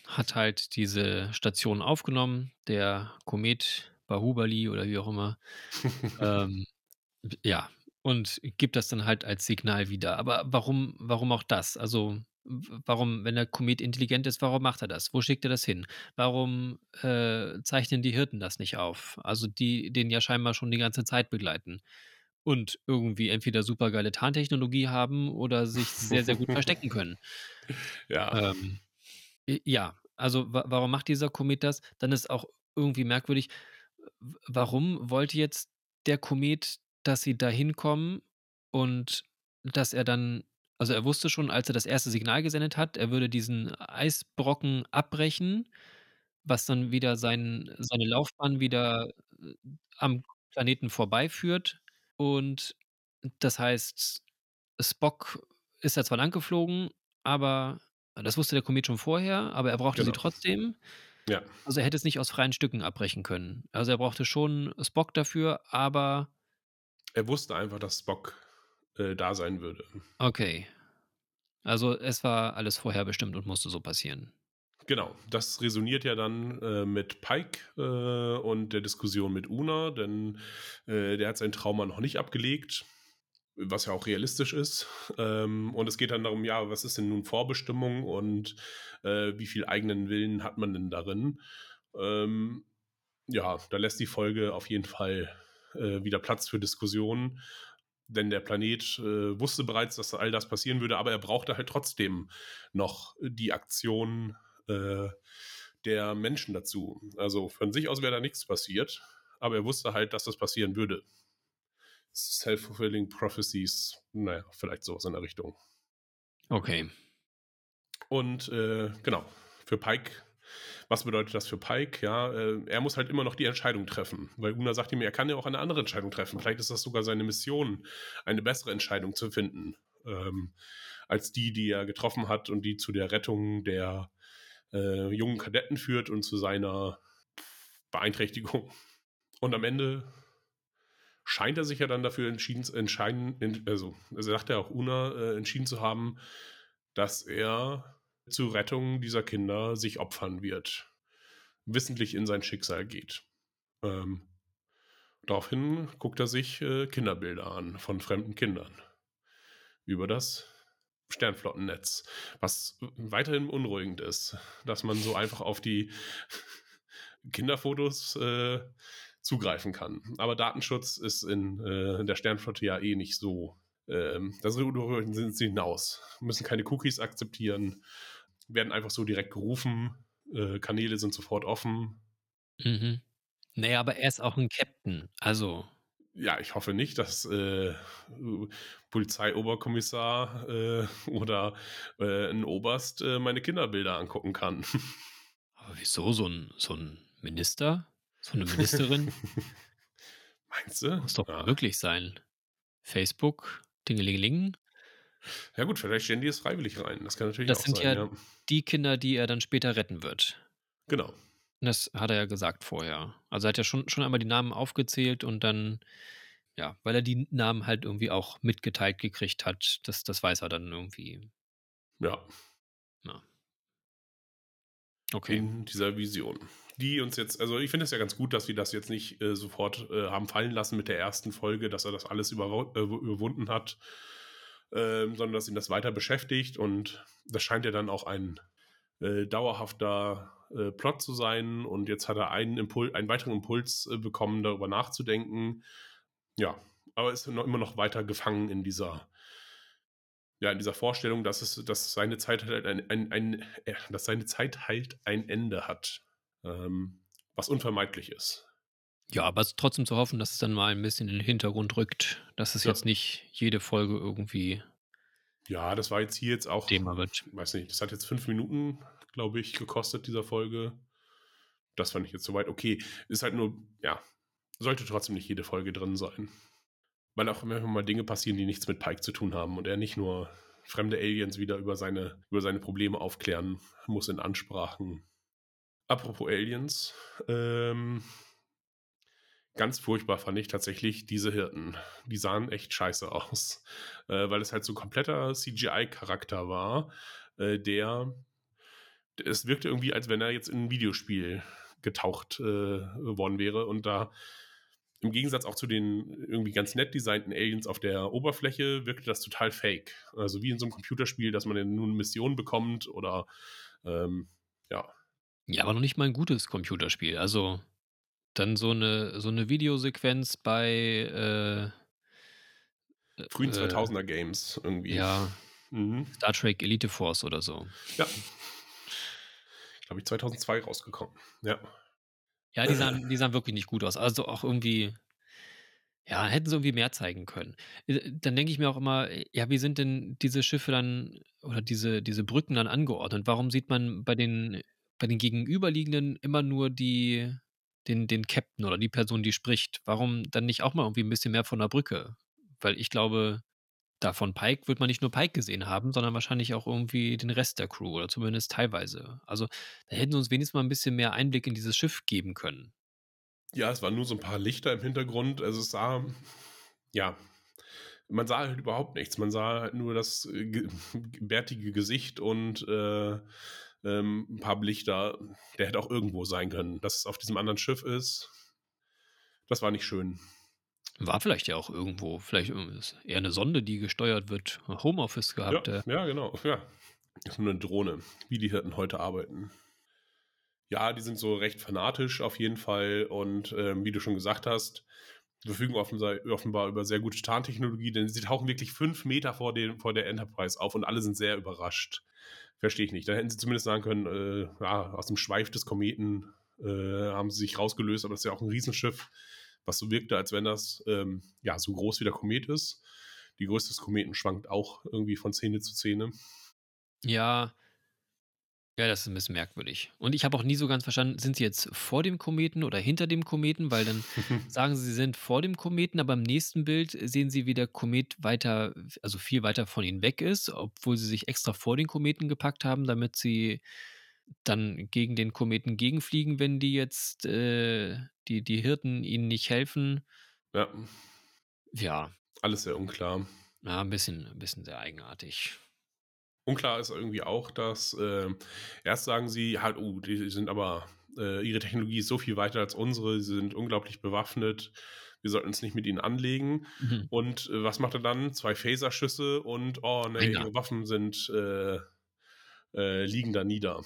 hat halt diese Station aufgenommen, der Komet Bahubali oder wie auch immer. [laughs] Ähm, ja, und gibt das dann halt als Signal wieder. Aber warum warum auch das? Also, warum, wenn der Komet intelligent ist, warum macht er das? Wo schickt er das hin? Warum, äh, zeichnen die Hirten das nicht auf? Also, die den ja scheinbar schon die ganze Zeit begleiten und irgendwie entweder supergeile Tarntechnologie haben oder sich sehr, sehr gut verstecken können. [laughs] Ja. Ähm, ja, also, wa warum macht dieser Komet das? Dann ist auch irgendwie merkwürdig, warum wollte jetzt der Komet, dass sie da hinkommen und dass er dann also, er wusste schon, als er das erste Signal gesendet hat, er würde diesen Eisbrocken abbrechen, was dann wieder sein seine Laufbahn wieder, äh, am Planeten vorbeiführt. Und das heißt, Spock ist da zwar langgeflogen, aber das wusste der Komet schon vorher, aber er brauchte sie Genau. trotzdem. Ja. Also, er hätte es nicht aus freien Stücken abbrechen können. Also, er brauchte schon Spock dafür, aber Er wusste einfach, dass Spock, äh, da sein würde. Okay. Also, es war alles vorherbestimmt und musste so passieren. Genau, das resoniert ja dann, äh, mit Pike, äh, und der Diskussion mit Una, denn, äh, der hat sein Trauma noch nicht abgelegt, was ja auch realistisch ist. Ähm, und es geht dann darum, ja, was ist denn nun Vorbestimmung und, äh, wie viel eigenen Willen hat man denn darin? Ähm, ja, da lässt die Folge auf jeden Fall, äh, wieder Platz für Diskussionen, denn der Planet, äh, wusste bereits, dass all das passieren würde, aber er brauchte halt trotzdem noch die Aktion, äh, der Menschen dazu. Also, von sich aus wäre da nichts passiert, aber er wusste halt, dass das passieren würde. Self-fulfilling prophecies, na ja, vielleicht so was in der Richtung. Okay. Und, äh, genau, für Pike was bedeutet das für Pike? Ja, äh, er muss halt immer noch die Entscheidung treffen, weil Una sagt ihm, er kann ja auch eine andere Entscheidung treffen. Vielleicht ist das sogar seine Mission, eine bessere Entscheidung zu finden, ähm, als die, die er getroffen hat und die zu der Rettung der, äh, jungen Kadetten führt und zu seiner Beeinträchtigung. Und am Ende scheint er sich ja dann dafür entschieden entscheiden en also, also sagt er auch Una, äh, entschieden zu haben, dass er zur Rettung dieser Kinder sich opfern wird, wissentlich in sein Schicksal geht. Ähm, daraufhin guckt er sich, äh, Kinderbilder an von fremden Kindern über das Sternflottennetz, was weiterhin beunruhigend ist, dass man so einfach auf die [laughs] Kinderfotos, äh, zugreifen kann. Aber Datenschutz ist in, äh, der Sternflotte ja eh nicht so, ähm, darüber sind sie hinaus. Müssen keine Cookies akzeptieren, werden einfach so direkt gerufen, äh, Kanäle sind sofort offen. Mhm. Na ja, aber er ist auch 'n Captain, also Ja, ich hoffe nicht, dass, äh, Polizeioberkommissar, äh, oder, äh, 'n Oberst, äh, meine Kinderbilder angucken kann. [laughs] Aber wieso so 'n so 'n Minister? So eine Ministerin? [laughs] Meinst du? Muss doch Ja. möglich sein. Facebook, Dingelingeling. Ja gut, vielleicht stellen die es freiwillig rein. Das kann natürlich Das auch sind sein, ja ja. die Kinder, die er dann später retten wird. Genau. Das hat er ja gesagt vorher. Also er hat ja schon, schon einmal die Namen aufgezählt und dann, ja, weil er die Namen halt irgendwie auch mitgeteilt gekriegt hat, das, das weiß er dann irgendwie. Ja, Okay. in dieser Vision. Die uns jetzt, also ich finde es ja ganz gut, dass sie das jetzt nicht äh, sofort äh, haben fallen lassen mit der ersten Folge, dass er das alles überw äh, überwunden hat, ähm, sondern dass ihn das weiter beschäftigt und das scheint ja dann auch ein äh, dauerhafter äh, Plot zu sein und jetzt hat er einen, Impul einen weiteren Impuls äh, bekommen, darüber nachzudenken. Ja, aber ist noch, immer noch weiter gefangen in dieser ja, in dieser Vorstellung, dass es, dass seine Zeit halt ein, ein, ein dass seine Zeit halt ein Ende hat, ähm, was unvermeidlich ist. Ja, aber es ist trotzdem zu hoffen, dass es dann mal ein bisschen in den Hintergrund rückt, dass es Ja. jetzt nicht jede Folge irgendwie Ja, das war jetzt hier jetzt auch, Thema wird. weiß nicht, das hat jetzt fünf Minuten, glaube ich, gekostet, dieser Folge. Das fand ich jetzt soweit okay. Ist halt nur, ja, sollte trotzdem nicht jede Folge drin sein. Weil auch immer mal Dinge passieren, die nichts mit Pike zu tun haben und er nicht nur fremde Aliens wieder über seine, über seine Probleme aufklären muss in Ansprachen. Apropos Aliens, ähm, ganz furchtbar fand ich tatsächlich diese Hirten. Die sahen echt scheiße aus, äh, weil es halt so ein kompletter CGI-Charakter war, äh, der es wirkte irgendwie, als wenn er jetzt in ein Videospiel getaucht äh, worden wäre und da im Gegensatz auch zu den irgendwie ganz nett designten Aliens auf der Oberfläche wirkte das total fake. Also wie in so einem Computerspiel, dass man dann nur eine Mission bekommt oder ähm, ja. Ja, aber noch nicht mal ein gutes Computerspiel. Also dann so eine, so eine Videosequenz bei äh, Frühen äh, 2000er Games irgendwie. Ja, Mhm. Star Trek Elite Force oder so. Ja. Glaube ich 2002 rausgekommen. Ja. Ja, die sahen, die sahen wirklich nicht gut aus. Also auch irgendwie, ja, hätten sie irgendwie mehr zeigen können. Äh, Dann denke ich mir auch immer, ja, wie sind denn diese Schiffe dann oder diese, diese Brücken dann angeordnet? Warum sieht man bei den, bei den Gegenüberliegenden immer nur die, den, den Captain oder die Person, die spricht? Warum dann nicht auch mal irgendwie ein bisschen mehr von der Brücke? Weil ich glaube, da von Pike wird man nicht nur Pike gesehen haben, sondern wahrscheinlich auch irgendwie den Rest der Crew oder zumindest teilweise. Also da hätten sie uns wenigstens mal ein bisschen mehr Einblick in dieses Schiff geben können. Ja, es waren nur so ein paar Lichter im Hintergrund. Also es sah, ja, man sah halt überhaupt nichts. Man sah halt nur das äh, ge- [laughs] bärtige Gesicht und äh, ähm, ein paar Lichter. Der hätte auch irgendwo sein können. Dass es auf diesem anderen Schiff ist, das war nicht schön. War vielleicht ja auch irgendwo, vielleicht ist eher eine Sonde, die gesteuert wird. Homeoffice gehabt. ja, äh. ja, genau. Ja. Das ist nur eine Drohne, wie die Hirten heute arbeiten. Ja, die sind so recht fanatisch auf jeden Fall und ähm, wie du schon gesagt hast, verfügen offenbar, über sehr gute Tarntechnologie, denn sie tauchen wirklich fünf Meter vor, dem, vor der Enterprise auf und alle sind sehr überrascht. Verstehe ich nicht. Da hätten sie zumindest sagen können, äh, ja, aus dem Schweif des Kometen äh, haben sie sich rausgelöst, aber das ist ja auch ein Riesenschiff, was so wirkte, als wenn das ähm, ja so groß wie der Komet ist. Die Größe des Kometen schwankt auch irgendwie von Szene zu Szene. Ja. Ja, das ist ein bisschen merkwürdig. Und ich habe auch nie so ganz verstanden, sind sie jetzt vor dem Kometen oder hinter dem Kometen? Weil dann [laughs] sagen sie, sie sind vor dem Kometen, aber im nächsten Bild sehen sie, wie der Komet weiter, also viel weiter von ihnen weg ist, obwohl sie sich extra vor den Kometen gepackt haben, damit sie dann gegen den Kometen gegenfliegen, wenn die jetzt äh, die, die Hirten ihnen nicht helfen. ja, Ja, alles sehr unklar. ja ein, bisschen, ein bisschen sehr eigenartig. Unklar ist irgendwie auch, dass äh, erst sagen sie halt, oh, die sind aber, äh, ihre Technologie ist so viel weiter als unsere, sie sind unglaublich bewaffnet, wir sollten uns nicht mit ihnen anlegen. Mhm. Und äh, was macht er dann? Zwei Phaserschüsse und, oh ne, ihre Waffen sind, äh, äh, liegen da nieder.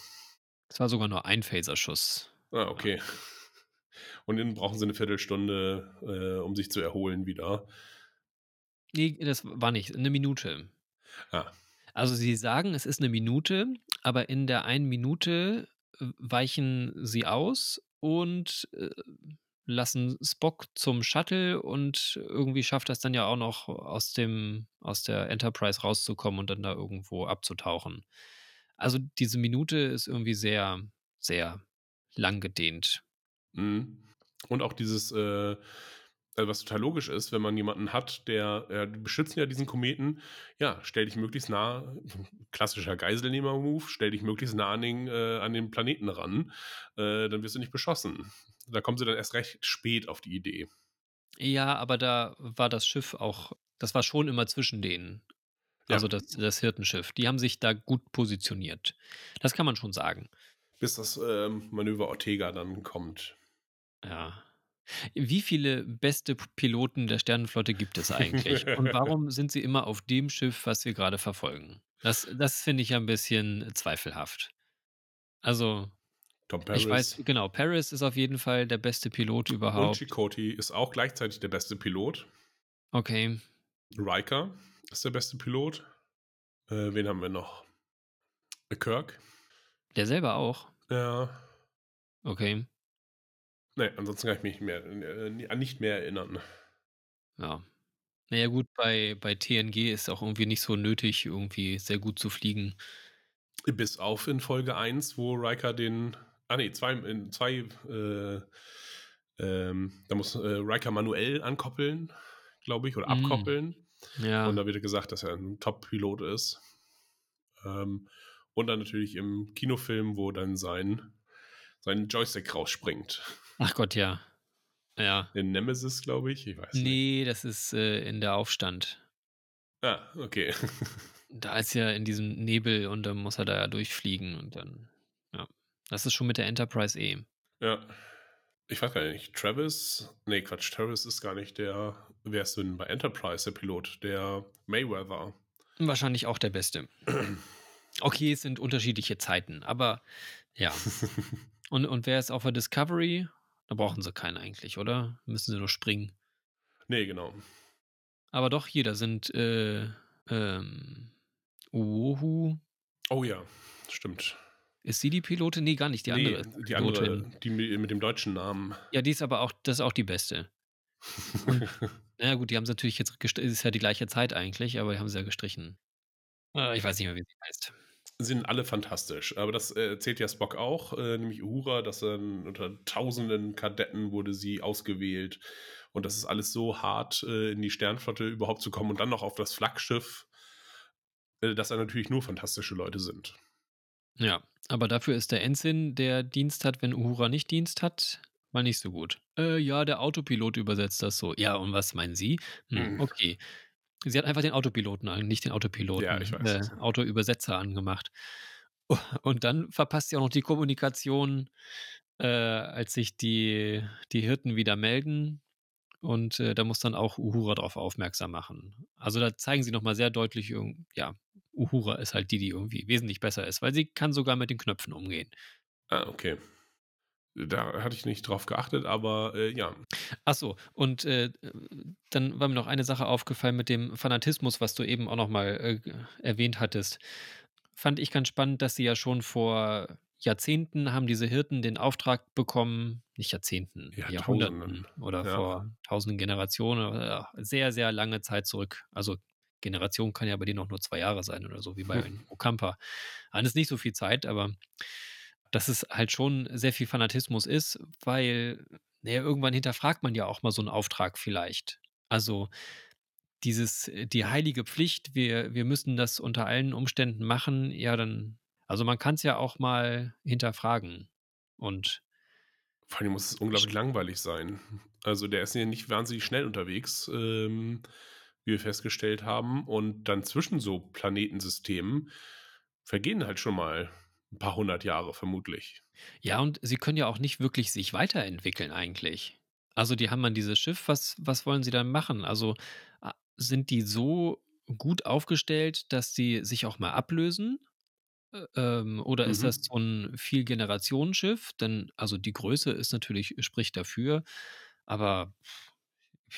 Es war sogar nur ein Phaserschuss. Ah, okay. [laughs] Und dann brauchen sie eine Viertelstunde, äh, um sich zu erholen wieder. Nee, das war nicht. Eine Minute. Ah. Also sie sagen, es ist eine Minute, aber in der einen Minute äh, weichen sie aus und äh, lassen Spock zum Shuttle und irgendwie schafft das dann ja auch noch aus dem aus der Enterprise rauszukommen und dann da irgendwo abzutauchen. Also diese Minute ist irgendwie sehr sehr lang gedehnt. Mhm. Und auch dieses, äh, also was total logisch ist, wenn man jemanden hat, der, äh, die beschützen ja diesen Kometen, ja, stell dich möglichst nah, klassischer Geiselnehmer-Move, stell dich möglichst nah an den, äh, an den Planeten ran, äh, dann wirst du nicht beschossen. Da kommen sie dann erst recht spät auf die Idee. Ja, aber da war das Schiff auch, das war schon immer zwischen denen. Also das, das Hirtenschiff. Die haben sich da gut positioniert. Das kann man schon sagen. Bis das ähm, Manöver Ortega dann kommt. Ja. Wie viele beste Piloten der Sternenflotte gibt es eigentlich? [laughs] Und warum sind sie immer auf dem Schiff, was wir gerade verfolgen? Das, das finde ich ja ein bisschen zweifelhaft. Also, Tom Paris. ich weiß, genau, Paris ist auf jeden Fall der beste Pilot Und überhaupt. Chakotay ist auch gleichzeitig der beste Pilot. Okay. Riker ist der beste Pilot. Äh, wen haben wir noch? Kirk. Der selber auch. Ja. Okay. Nee, ansonsten kann ich mich mehr, äh, an nicht mehr erinnern. Ja. Naja, gut, bei, bei TNG ist auch irgendwie nicht so nötig, irgendwie sehr gut zu fliegen. Bis auf in Folge 1, wo Riker den. Ah, nee, zwei, in zwei. Äh, ähm, da muss äh, Riker manuell ankoppeln, glaube ich, oder Mm. abkoppeln. Ja. Und da wird gesagt, dass er ein Top-Pilot ist. Ähm, und dann natürlich im Kinofilm, wo dann sein, sein Joystick rausspringt. Ach Gott, ja. Ja. In Nemesis, glaube ich. Ich weiß nicht. Nee, das ist äh, in der Aufstand. Ah, okay. [laughs] Da ist ja in diesem Nebel und dann muss er da durchfliegen und dann, ja. Das ist schon mit der Enterprise eh. ja. Ich weiß gar nicht. Travis. Nee, Quatsch. Travis ist gar nicht der. Wer ist denn bei Enterprise der Pilot? Der Mayweather. Wahrscheinlich auch der Beste. [clears throat] Okay, es sind unterschiedliche Zeiten, aber ja. [laughs] Und, und wer ist auf der Discovery? Da brauchen sie keinen eigentlich, oder? Müssen sie nur springen. nee, genau. Aber doch, hier, da sind äh, ähm, Uohu. Oh ja, stimmt. Ist sie die Pilotin? Nee, gar nicht. Die andere. ist nee, die andere, Pilotin. die mi- mit dem deutschen Namen. Ja, die ist aber auch, das ist auch die beste. [laughs] Na gut, die haben sie natürlich jetzt gestrichen. Es ist ja die gleiche Zeit eigentlich, aber die haben sie ja gestrichen. Äh, ich weiß nicht mehr, wie sie heißt. Sind alle fantastisch. Aber das äh, erzählt ja Spock auch, äh, nämlich Uhura, dass er unter tausenden Kadetten wurde sie ausgewählt. Und das ist alles so hart, äh, in die Sternflotte überhaupt zu kommen und dann noch auf das Flaggschiff, äh, dass da natürlich nur fantastische Leute sind. Ja, aber dafür ist der Ensign, der Dienst hat, wenn Uhura nicht Dienst hat, mal nicht so gut. Äh, ja, der Autopilot übersetzt das so. Ja, und was meinen Sie? Hm, Hm. okay. Sie hat einfach den Autopiloten an, nicht den Autopiloten, Ja, ich weiß. äh, Autoübersetzer angemacht. Und dann verpasst sie auch noch die Kommunikation, äh, als sich die, die Hirten wieder melden. Und äh, da muss dann auch Uhura darauf aufmerksam machen. Also da zeigen sie nochmal sehr deutlich, ja, Uhura ist halt die, die irgendwie wesentlich besser ist, weil sie kann sogar mit den Knöpfen umgehen. Ah, okay. Da hatte ich nicht drauf geachtet, aber äh, ja. Ach so, und äh, dann war mir noch eine Sache aufgefallen mit dem Fanatismus, was du eben auch nochmal äh, erwähnt hattest. Fand ich ganz spannend, dass sie ja schon vor Jahrzehnten haben diese Hirten den Auftrag bekommen, nicht Jahrzehnten, Jahrhunderten Jahrtausenden. oder Ja. vor tausenden Generationen, sehr, sehr lange Zeit zurück. Also Generation kann ja bei denen auch nur zwei Jahre sein oder so, wie bei Hm. Okampa. Alles nicht so viel Zeit, aber dass es halt schon sehr viel Fanatismus ist, weil naja, irgendwann hinterfragt man ja auch mal so einen Auftrag vielleicht. Also dieses, äh, die heilige Pflicht, wir, wir müssen das unter allen Umständen machen, ja, dann, also man kann es ja auch mal hinterfragen. Und Vor allem muss es unglaublich langweilig sein. Also der ist ja nicht wahnsinnig schnell unterwegs, ähm, wie wir festgestellt haben. Und dann zwischen so Planetensystemen vergehen halt schon mal ein paar hundert Jahre vermutlich. ja, und sie können ja auch nicht wirklich sich weiterentwickeln eigentlich. Also die haben dann dieses Schiff, was, was wollen sie dann machen? Also sind die so gut aufgestellt, dass die sich auch mal ablösen? Ähm, oder ist Mhm. das so ein Viel-Generationenschiff? Denn, also die Größe ist natürlich, spricht dafür, aber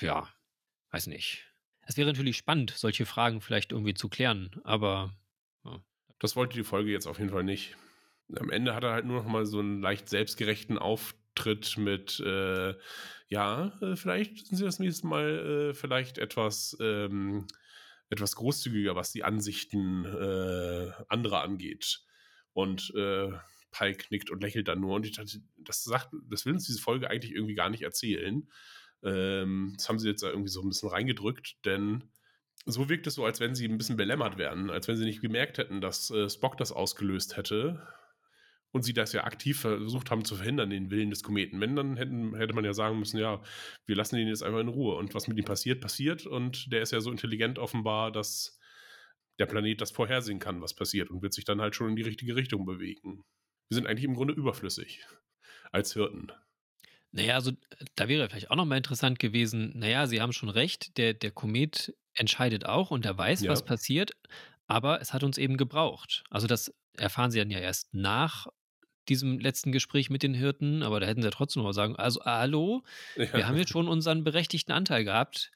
ja, weiß nicht. Es wäre natürlich spannend, solche Fragen vielleicht irgendwie zu klären, aber Das wollte die Folge jetzt auf jeden Fall nicht. Am Ende hat er halt nur noch mal so einen leicht selbstgerechten Auftritt mit, äh, ja, äh, vielleicht sind sie das nächste Mal äh, vielleicht etwas, ähm, etwas großzügiger, was die Ansichten äh, anderer angeht. Und äh, Pike nickt und lächelt dann nur. Und ich dachte, das sagt, das will uns diese Folge eigentlich irgendwie gar nicht erzählen. Ähm, das haben sie jetzt da irgendwie so ein bisschen reingedrückt, denn so wirkt es so, als wenn sie ein bisschen belämmert wären, als wenn sie nicht gemerkt hätten, dass äh, Spock das ausgelöst hätte und sie das ja aktiv versucht haben zu verhindern, den Willen des Kometen. Wenn, dann hätten, hätte man ja sagen müssen, ja, wir lassen ihn jetzt einfach in Ruhe und was mit ihm passiert, passiert und der ist ja so intelligent offenbar, dass der Planet das vorhersehen kann, was passiert und wird sich dann halt schon in die richtige Richtung bewegen. Wir sind eigentlich im Grunde überflüssig als Hirten. Naja, also da wäre vielleicht auch nochmal interessant gewesen, naja, Sie haben schon recht, der, der Komet entscheidet auch und er weiß, Ja. was passiert, aber es hat uns eben gebraucht. Also das erfahren Sie dann ja erst nach diesem letzten Gespräch mit den Hirten, aber da hätten Sie ja trotzdem noch mal sagen, also hallo, wir Ja. haben jetzt schon unseren berechtigten Anteil gehabt.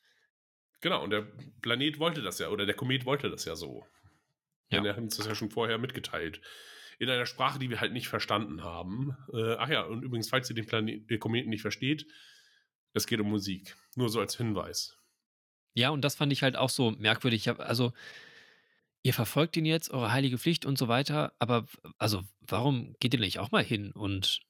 Genau, und der Planet wollte das ja, oder der Komet wollte das ja so. Ja. Denn er hat uns das ja schon vorher mitgeteilt. In einer Sprache, die wir halt nicht verstanden haben. Äh, ach ja, und übrigens, falls ihr den, Planet, den Kometen nicht versteht, es geht um Musik. Nur so als Hinweis. Ja, und das fand ich halt auch so merkwürdig. Ich hab, also, ihr verfolgt ihn jetzt, eure heilige Pflicht und so weiter, aber also, warum geht ihr nicht auch mal hin? Und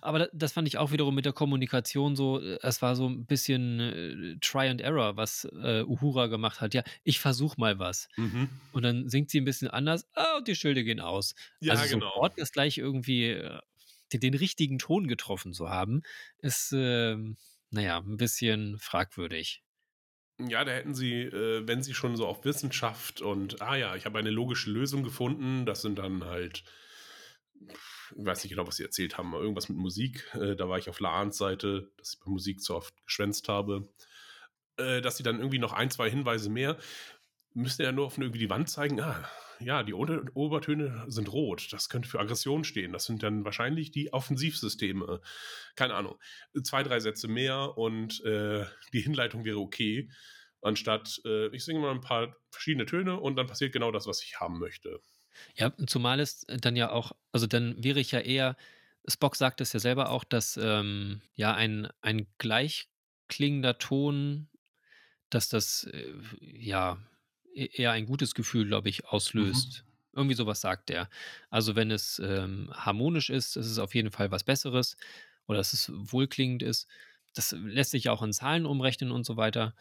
aber da- das fand ich auch wiederum mit der Kommunikation so, äh, es war so ein bisschen äh, Try and Error, was äh, Uhura gemacht hat. Ja, ich versuch mal was. Mhm. Und dann singt sie ein bisschen anders, ah, und die Schilde gehen aus. Ja, also genau. sofort das gleich irgendwie äh, den, den richtigen Ton getroffen zu haben, ist, ähm, naja, ein bisschen fragwürdig. Ja, da hätten sie, äh, wenn sie schon so auf Wissenschaft und, ah ja, ich habe eine logische Lösung gefunden, das sind dann halt, ich weiß nicht genau, was sie erzählt haben, irgendwas mit Musik. Äh, da war ich auf Laans Seite, dass ich bei Musik zu oft geschwänzt habe. Äh, dass sie dann irgendwie noch ein, zwei Hinweise mehr, müssten ja nur auf irgendwie die Wand zeigen, ah, ja, die Ober Obertöne sind rot, das könnte für Aggression stehen. Das sind dann wahrscheinlich die Offensivsysteme. Keine Ahnung. Zwei, drei Sätze mehr und äh, die Hinleitung wäre okay. Anstatt, äh, ich singe mal ein paar verschiedene Töne und dann passiert genau das, was ich haben möchte. Ja, zumal es dann ja auch, also dann wäre ich ja eher, Spock sagt es ja selber auch, dass ähm, ja ein, ein gleich klingender Ton, dass das äh, ja eher ein gutes Gefühl, glaube ich, auslöst. Irgendwie sowas sagt er. Also wenn es ähm, harmonisch ist, ist es auf jeden Fall was Besseres oder dass es wohlklingend ist. Das lässt sich ja auch in Zahlen umrechnen und so weiter.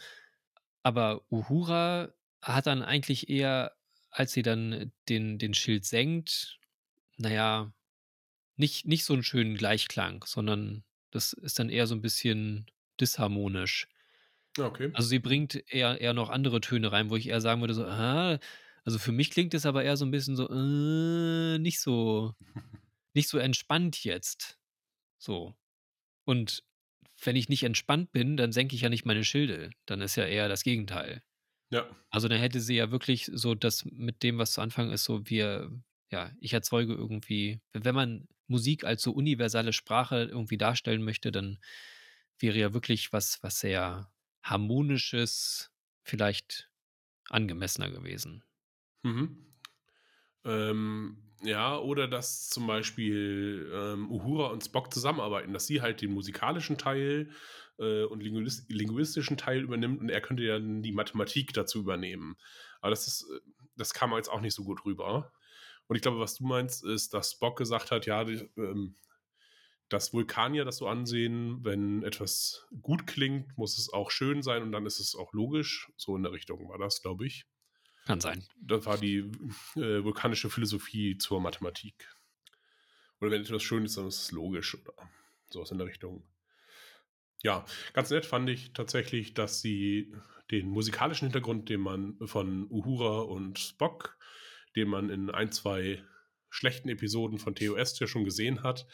Aber Uhura hat dann eigentlich eher, als sie dann den, den Schild senkt, naja, nicht, nicht so einen schönen Gleichklang, sondern das ist dann eher so ein bisschen disharmonisch. Okay. Also sie bringt eher, eher noch andere Töne rein, wo ich eher sagen würde, so, ah, also für mich klingt es aber eher so ein bisschen so, äh, nicht so, nicht so entspannt jetzt. So. Und wenn ich nicht entspannt bin, dann senke ich ja nicht meine Schilde. Dann ist ja eher das Gegenteil. ja. Also dann hätte sie ja wirklich so das mit dem, was zu anfangen ist, so wir, ja, ich erzeuge irgendwie, wenn man Musik als so universale Sprache irgendwie darstellen möchte, dann wäre ja wirklich was, was sehr harmonisches, vielleicht angemessener gewesen. Mhm. Ähm, ja, oder dass zum Beispiel ähm, Uhura und Spock zusammenarbeiten, dass sie halt den musikalischen Teil äh, und linguis linguistischen Teil übernimmt und er könnte ja dann die Mathematik dazu übernehmen. Aber das ist, äh, das kam jetzt auch nicht so gut rüber. Und ich glaube, was du meinst, ist, dass Spock gesagt hat, ja, die, ähm, dass Vulkanier das so ansehen, wenn etwas gut klingt, muss es auch schön sein und dann ist es auch logisch. So in der Richtung war das, glaube ich. Kann sein. Das war die äh, vulkanische Philosophie zur Mathematik. Oder wenn etwas schön ist, dann ist es logisch oder sowas in der Richtung. Ja, ganz nett fand ich tatsächlich, dass sie den musikalischen Hintergrund, den man von Uhura und Spock, den man in ein, zwei schlechten Episoden von TOS ja schon gesehen hat,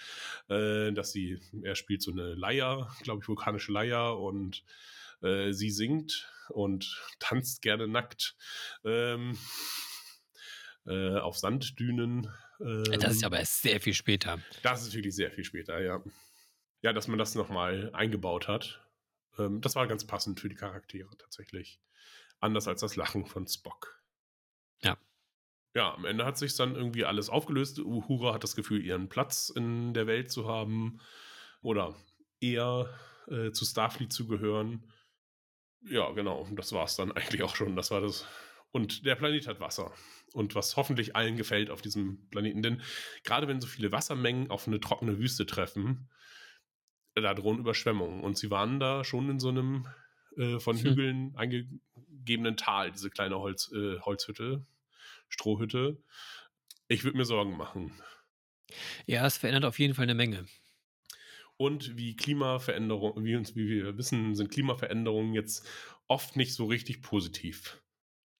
äh, dass sie, er spielt so eine Leier, glaube ich, vulkanische Leier und äh, sie singt und [laughs] tanzt gerne nackt ähm, äh, auf Sanddünen. Ähm, Das ist aber erst sehr viel später. das ist wirklich sehr viel später, ja. Ja, dass man das nochmal eingebaut hat. Ähm, das war ganz passend für die Charaktere tatsächlich. Anders als das Lachen von Spock. Ja. Ja, am Ende hat sich dann irgendwie alles aufgelöst. Uhura hat das Gefühl, ihren Platz in der Welt zu haben. Oder eher äh, zu Starfleet zu gehören. Ja, genau. Das war es dann [laughs] eigentlich auch schon. Das war das. Und der Planet hat Wasser. und was hoffentlich allen gefällt auf diesem Planeten. Denn gerade wenn so viele Wassermengen auf eine trockene Wüste treffen, da drohen Überschwemmungen. Und sie waren da schon in so einem äh, von hm. Hügeln eingegebenen Tal, diese kleine Holz, äh, Holzhütte, Strohhütte. Ich würde mir Sorgen machen. Ja, es verändert auf jeden Fall eine Menge. Und wie Klimaveränderungen, wie, uns, wie wir wissen, sind Klimaveränderungen jetzt oft nicht so richtig positiv.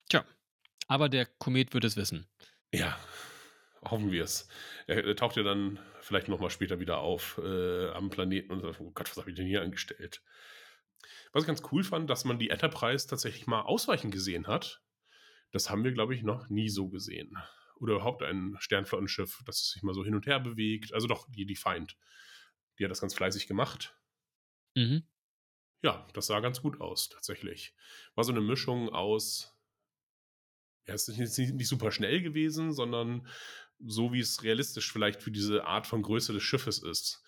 Tja, aber der Komet wird es wissen. Ja, hoffen wir es. Er, er taucht ja dann vielleicht nochmal später wieder auf äh, am Planeten und sagt, oh Gott, was habe ich denn hier angestellt? Was ich ganz cool fand, dass man die Enterprise tatsächlich mal ausweichen gesehen hat. Das haben wir, glaube ich, noch nie so gesehen. Oder überhaupt ein Sternflottenschiff, das sich mal so hin und her bewegt. Also doch, die, die Feind. Die hat das ganz fleißig gemacht. Mhm. Ja, das sah ganz gut aus, tatsächlich. War so eine Mischung aus. Ja, es ist nicht, nicht super schnell gewesen, sondern so, wie es realistisch vielleicht für diese Art von Größe des Schiffes ist.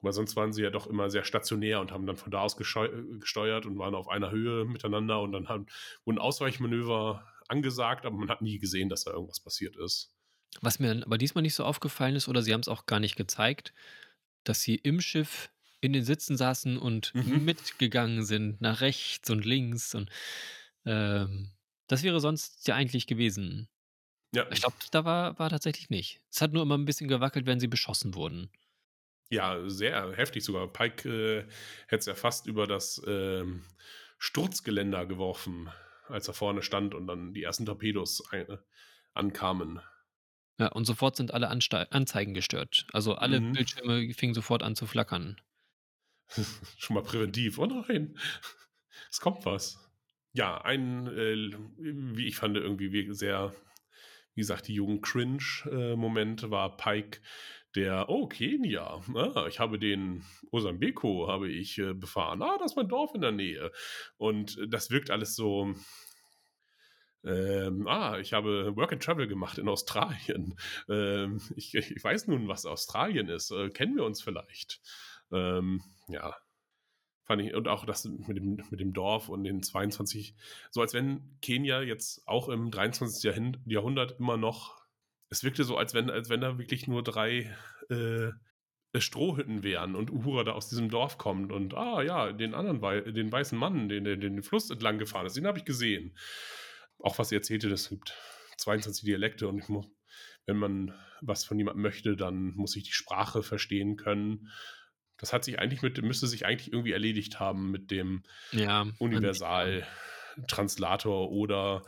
Weil sonst waren sie ja doch immer sehr stationär und haben dann von da aus gesteuert und waren auf einer Höhe miteinander und dann haben, wurden Ausweichmanöver angesagt, aber man hat nie gesehen, dass da irgendwas passiert ist. Was mir aber diesmal nicht so aufgefallen ist, oder sie haben es auch gar nicht gezeigt, dass sie im Schiff in den Sitzen saßen und mhm. mitgegangen sind nach rechts und links und ähm, das wäre sonst ja eigentlich gewesen. Ja. Ich glaube, da war, war tatsächlich nicht. Es hat nur immer ein bisschen gewackelt, wenn sie beschossen wurden. Ja, sehr heftig sogar. Pike äh, hätte es ja fast über das äh, Sturzgeländer geworfen, als er vorne stand und dann die ersten Torpedos ein, ankamen. Ja, und sofort sind alle Anste Anzeigen gestört. Also alle mhm. Bildschirme fingen sofort an zu flackern. [laughs] Schon mal präventiv. Oh nein, es kommt was. Ja, ein, äh, wie ich fand, irgendwie sehr, wie gesagt, die jungen Cringe-Moment äh, war Pike, der, oh, Kenia, ah, ich habe den Osambeko, habe ich äh, befahren. Ah, das ist mein Dorf in der Nähe. Und das wirkt alles so, ähm, ah, ich habe Work and Travel gemacht in Australien. [laughs] Ähm, ich, ich, weiß nun, was Australien ist. Äh, kennen wir uns vielleicht? Ähm, ja, fand ich, und auch das mit dem, mit dem Dorf und den 22, so als wenn Kenia jetzt auch im 23. Jahrhundert immer noch es wirkte so, als wenn, als wenn da wirklich nur drei äh, Strohhütten wären und Uhura da aus diesem Dorf kommt und ah ja, den anderen Wei den weißen Mann, den, den den Fluss entlang gefahren ist, den habe ich gesehen. Auch was sie erzählte, das gibt 22 Dialekte und ich muss, wenn man was von jemandem möchte, dann muss ich die Sprache verstehen können. Das hat sich eigentlich mit, müsste sich eigentlich irgendwie erledigt haben mit dem ja, Universal-Translator oder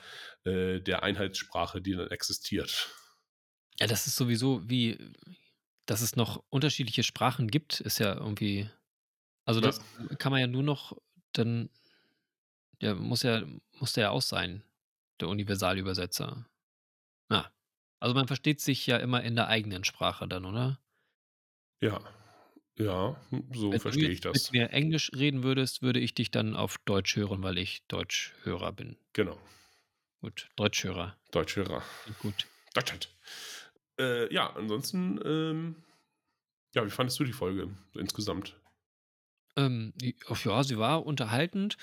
äh, der Einheitssprache, die dann existiert. Ja, das ist sowieso wie, dass es noch unterschiedliche Sprachen gibt, ist ja irgendwie, also das ja. kann man ja nur noch, dann, ja, muss ja, muss der ja auch sein, der Universalübersetzer. Ja. Also man versteht sich ja immer in der eigenen Sprache dann, oder? Ja, ja, so Wenn verstehe ich das. Wenn du mir Englisch reden würdest, würde ich dich dann auf Deutsch hören, weil ich Deutschhörer bin. Genau. Gut, Deutschhörer. Deutschhörer. Gut. Deutschland. Äh, ja, ansonsten, ähm, ja, wie fandest du die Folge insgesamt? Ähm, ja, sie war unterhaltend,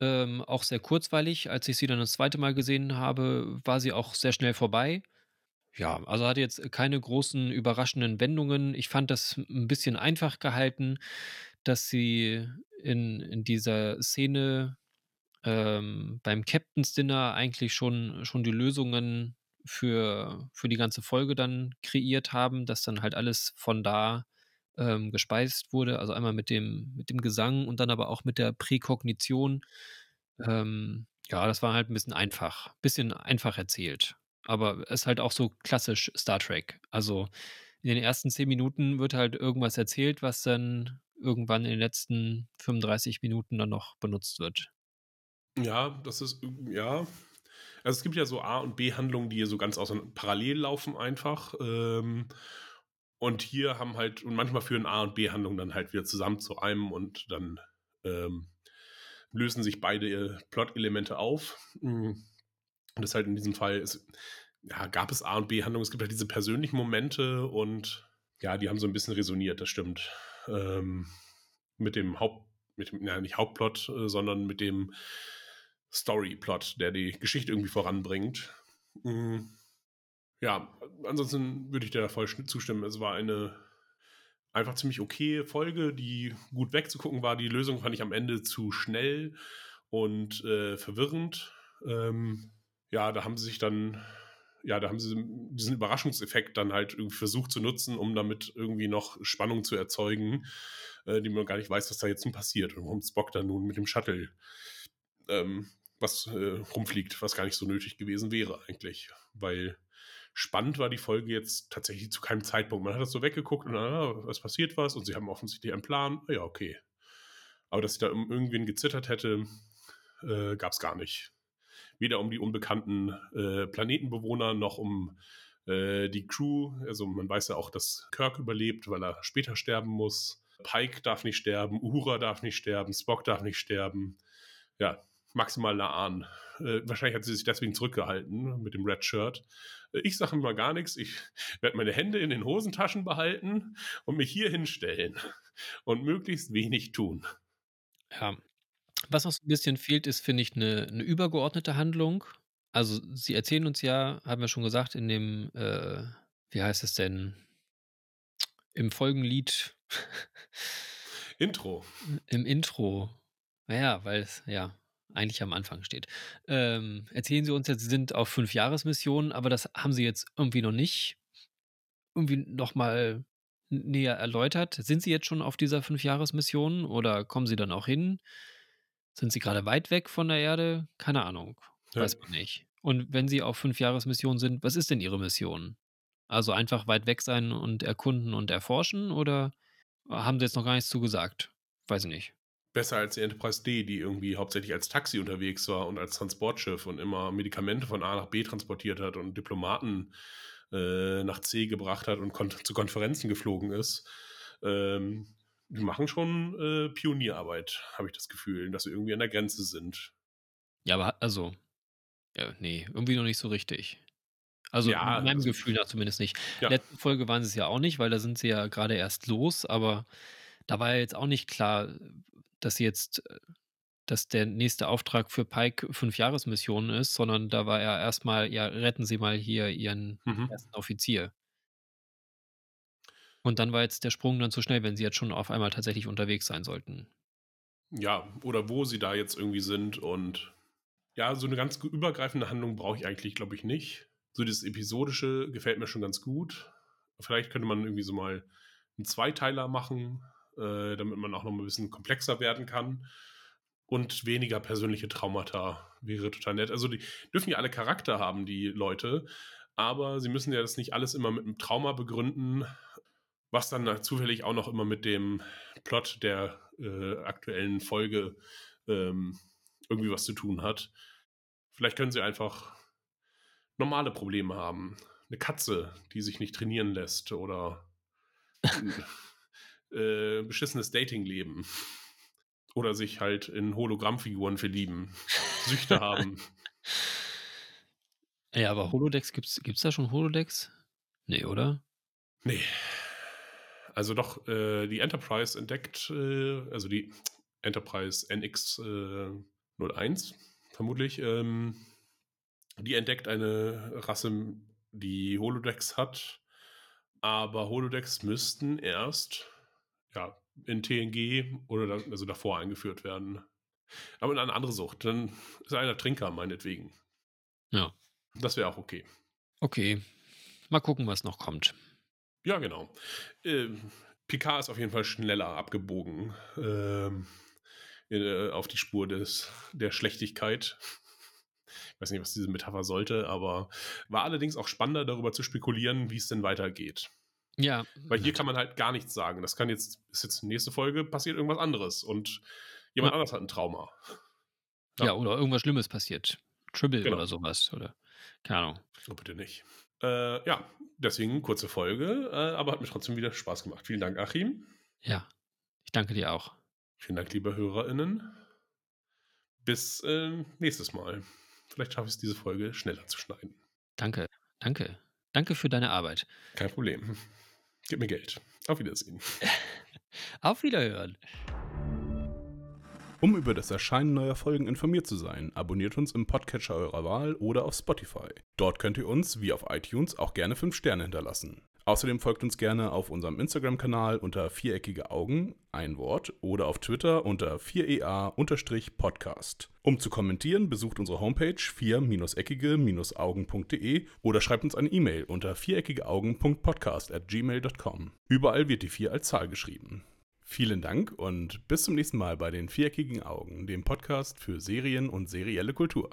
ähm, auch sehr kurzweilig. Als ich sie dann das zweite Mal gesehen habe, war sie auch sehr schnell vorbei. Ja, also hatte jetzt keine großen überraschenden Wendungen. Ich fand das ein bisschen einfach gehalten, dass sie in, in dieser Szene ähm, beim Captain's Dinner eigentlich schon, schon die Lösungen für, für die ganze Folge dann kreiert haben, dass dann halt alles von da ähm, gespeist wurde. Also einmal mit dem, mit dem Gesang und dann aber auch mit der Präkognition. Ähm, ja, das war halt ein bisschen einfach, bisschen einfach erzählt. Aber es ist halt auch so klassisch Star Trek. Also in den ersten zehn Minuten wird halt irgendwas erzählt, was dann irgendwann in den letzten 35 Minuten dann noch benutzt wird. Ja, das ist, ja, also es gibt ja so A- und B-Handlungen, die so ganz außer parallel laufen einfach. Ähm, und hier haben halt, und manchmal führen A- und B-Handlungen dann halt wieder zusammen zu einem und dann ähm, lösen sich beide äh, Plot-Elemente auf. Mhm. Und das halt in diesem Fall ist, ja, gab es A- und B-Handlungen. Es gibt halt diese persönlichen Momente und ja, die haben so ein bisschen resoniert, das stimmt. Ähm, mit dem Haupt, mit dem, ja, nicht Hauptplot, äh, sondern mit dem Storyplot, der die Geschichte irgendwie voranbringt. Mhm. Ja, ansonsten würde ich dir da voll zustimmen. Es war eine einfach ziemlich okay Folge, die gut wegzugucken war. Die Lösung fand ich am Ende zu schnell und äh, verwirrend. Ähm, ja, da haben sie sich dann, ja, da haben sie diesen Überraschungseffekt dann halt irgendwie versucht zu nutzen, um damit irgendwie noch Spannung zu erzeugen, äh, die man gar nicht weiß, was da jetzt nun passiert und warum Spock dann nun mit dem Shuttle ähm, was äh, rumfliegt, was gar nicht so nötig gewesen wäre eigentlich, weil spannend war die Folge jetzt tatsächlich zu keinem Zeitpunkt. Man hat das so weggeguckt und ah, was passiert was und sie haben offensichtlich einen Plan. Ah ja, okay. Aber dass sie da irgendwen gezittert hätte, äh, gab es gar nicht. Weder um die unbekannten äh, Planetenbewohner noch um äh, die Crew. Also man weiß ja auch, dass Kirk überlebt, weil er später sterben muss. Pike darf nicht sterben, Uhura darf nicht sterben, Spock darf nicht sterben. Ja, maximal Laan. Äh, wahrscheinlich hat sie sich deswegen zurückgehalten mit dem Red Shirt. Äh, ich sage mal gar nichts. Ich werde meine Hände in den Hosentaschen behalten und mich hier hinstellen und möglichst wenig tun. Ja. Was noch so ein bisschen fehlt, ist, finde ich, eine, eine übergeordnete Handlung. Also, sie erzählen uns ja, haben wir schon gesagt, in dem, äh, wie heißt es denn? Im Folgenlied. Intro. Im Intro. Naja, weil es, ja, eigentlich am Anfang steht. Ähm, erzählen Sie uns jetzt, Sie sind auf fünf Jahresmissionen, aber das haben Sie jetzt irgendwie noch nicht irgendwie nochmal näher erläutert. Sind Sie jetzt schon auf dieser fünf Jahresmission oder kommen Sie dann auch hin? Sind Sie gerade weit weg von der Erde? Keine Ahnung. Ja. Weiß man nicht. Und wenn Sie auf fünf Jahresmission sind, was ist denn Ihre Mission? Also einfach weit weg sein und erkunden und erforschen oder haben Sie jetzt noch gar nichts zu gesagt? Weiß ich nicht besser als die Enterprise D, die irgendwie hauptsächlich als Taxi unterwegs war und als Transportschiff und immer Medikamente von A nach B transportiert hat und Diplomaten äh, nach C gebracht hat und kon zu Konferenzen geflogen ist. Ähm, die machen schon äh, Pionierarbeit, habe ich das Gefühl, dass sie irgendwie an der Grenze sind. Ja, aber also, ja, nee, irgendwie noch nicht so richtig. Also ja, in meinem also, Gefühl nach zumindest nicht. Ja. Letzte Folge waren sie es ja auch nicht, weil da sind sie ja gerade erst los, aber da war ja jetzt auch nicht klar, dass jetzt, äh, dass der nächste Auftrag für Pike fünf Jahresmissionen ist, sondern da war er erstmal, ja, retten Sie mal hier Ihren mhm. ersten Offizier. Und dann war jetzt der Sprung dann zu schnell, wenn sie jetzt schon auf einmal tatsächlich unterwegs sein sollten. Ja, oder wo sie da jetzt irgendwie sind und ja, so eine ganz übergreifende Handlung brauche ich eigentlich, glaube ich, nicht. So das Episodische gefällt mir schon ganz gut. Vielleicht könnte man irgendwie so mal einen Zweiteiler machen, äh, damit man auch noch ein bisschen komplexer werden kann. Und weniger persönliche Traumata wäre total nett. Also die dürfen ja alle Charakter haben, die Leute, aber sie müssen ja das nicht alles immer mit einem Trauma begründen, was dann zufällig auch noch immer mit dem Plot der äh, aktuellen Folge ähm, irgendwie was zu tun hat. Vielleicht können sie einfach normale Probleme haben. Eine Katze, die sich nicht trainieren lässt oder [laughs] äh, beschissenes Datingleben. Oder sich halt in Hologrammfiguren verlieben. [laughs] Süchte haben. Ja, aber Holodecks, gibt's, gibt's da schon Holodecks? Nee, oder? Nee. Also doch, äh, die Enterprise entdeckt, äh, also die Enterprise NX äh, 01, vermutlich, ähm, die entdeckt eine Rasse, die Holodecks hat, aber Holodecks müssten erst ja, in TNG oder da, also davor eingeführt werden. Aber in eine andere Sucht. Dann ist einer Trinker, meinetwegen. Ja. Das wäre auch okay. Okay. Mal gucken, was noch kommt. Ja, genau. Ähm, Picard ist auf jeden Fall schneller abgebogen ähm, äh, auf die Spur des, der Schlechtigkeit. Ich weiß nicht, was diese Metapher sollte, aber war allerdings auch spannender, darüber zu spekulieren, wie es denn weitergeht. Ja. Weil hier kann man halt gar nichts sagen. Das kann jetzt, ist jetzt nächste Folge, passiert irgendwas anderes und jemand ja. anderes hat ein Trauma. Ja. ja, oder irgendwas Schlimmes passiert. Tribble genau. oder sowas. Oder keine Ahnung. So bitte nicht. Äh, ja, deswegen kurze Folge, äh, aber hat mir trotzdem wieder Spaß gemacht. Vielen Dank, Achim. Ja, ich danke dir auch. Vielen Dank, liebe HörerInnen. Bis äh, nächstes Mal. Vielleicht schaffe ich es, diese Folge schneller zu schneiden. Danke, danke. Danke für deine Arbeit. Kein Problem. Gib mir Geld. Auf Wiedersehen. [laughs] Auf Wiederhören. Um über das Erscheinen neuer Folgen informiert zu sein, abonniert uns im Podcatcher eurer Wahl oder auf Spotify. Dort könnt ihr uns, wie auf iTunes, auch gerne 5 Sterne hinterlassen. Außerdem folgt uns gerne auf unserem Instagram-Kanal unter viereckige Augen, ein Wort, oder auf Twitter unter 4ea-podcast. Um zu kommentieren, besucht unsere Homepage 4-eckige-augen.de oder schreibt uns eine E-Mail unter viereckigeaugen.podcast at gmail.com. Überall wird die 4 als Zahl geschrieben. Vielen Dank und bis zum nächsten Mal bei den Viereckigen Augen, dem Podcast für Serien und serielle Kultur.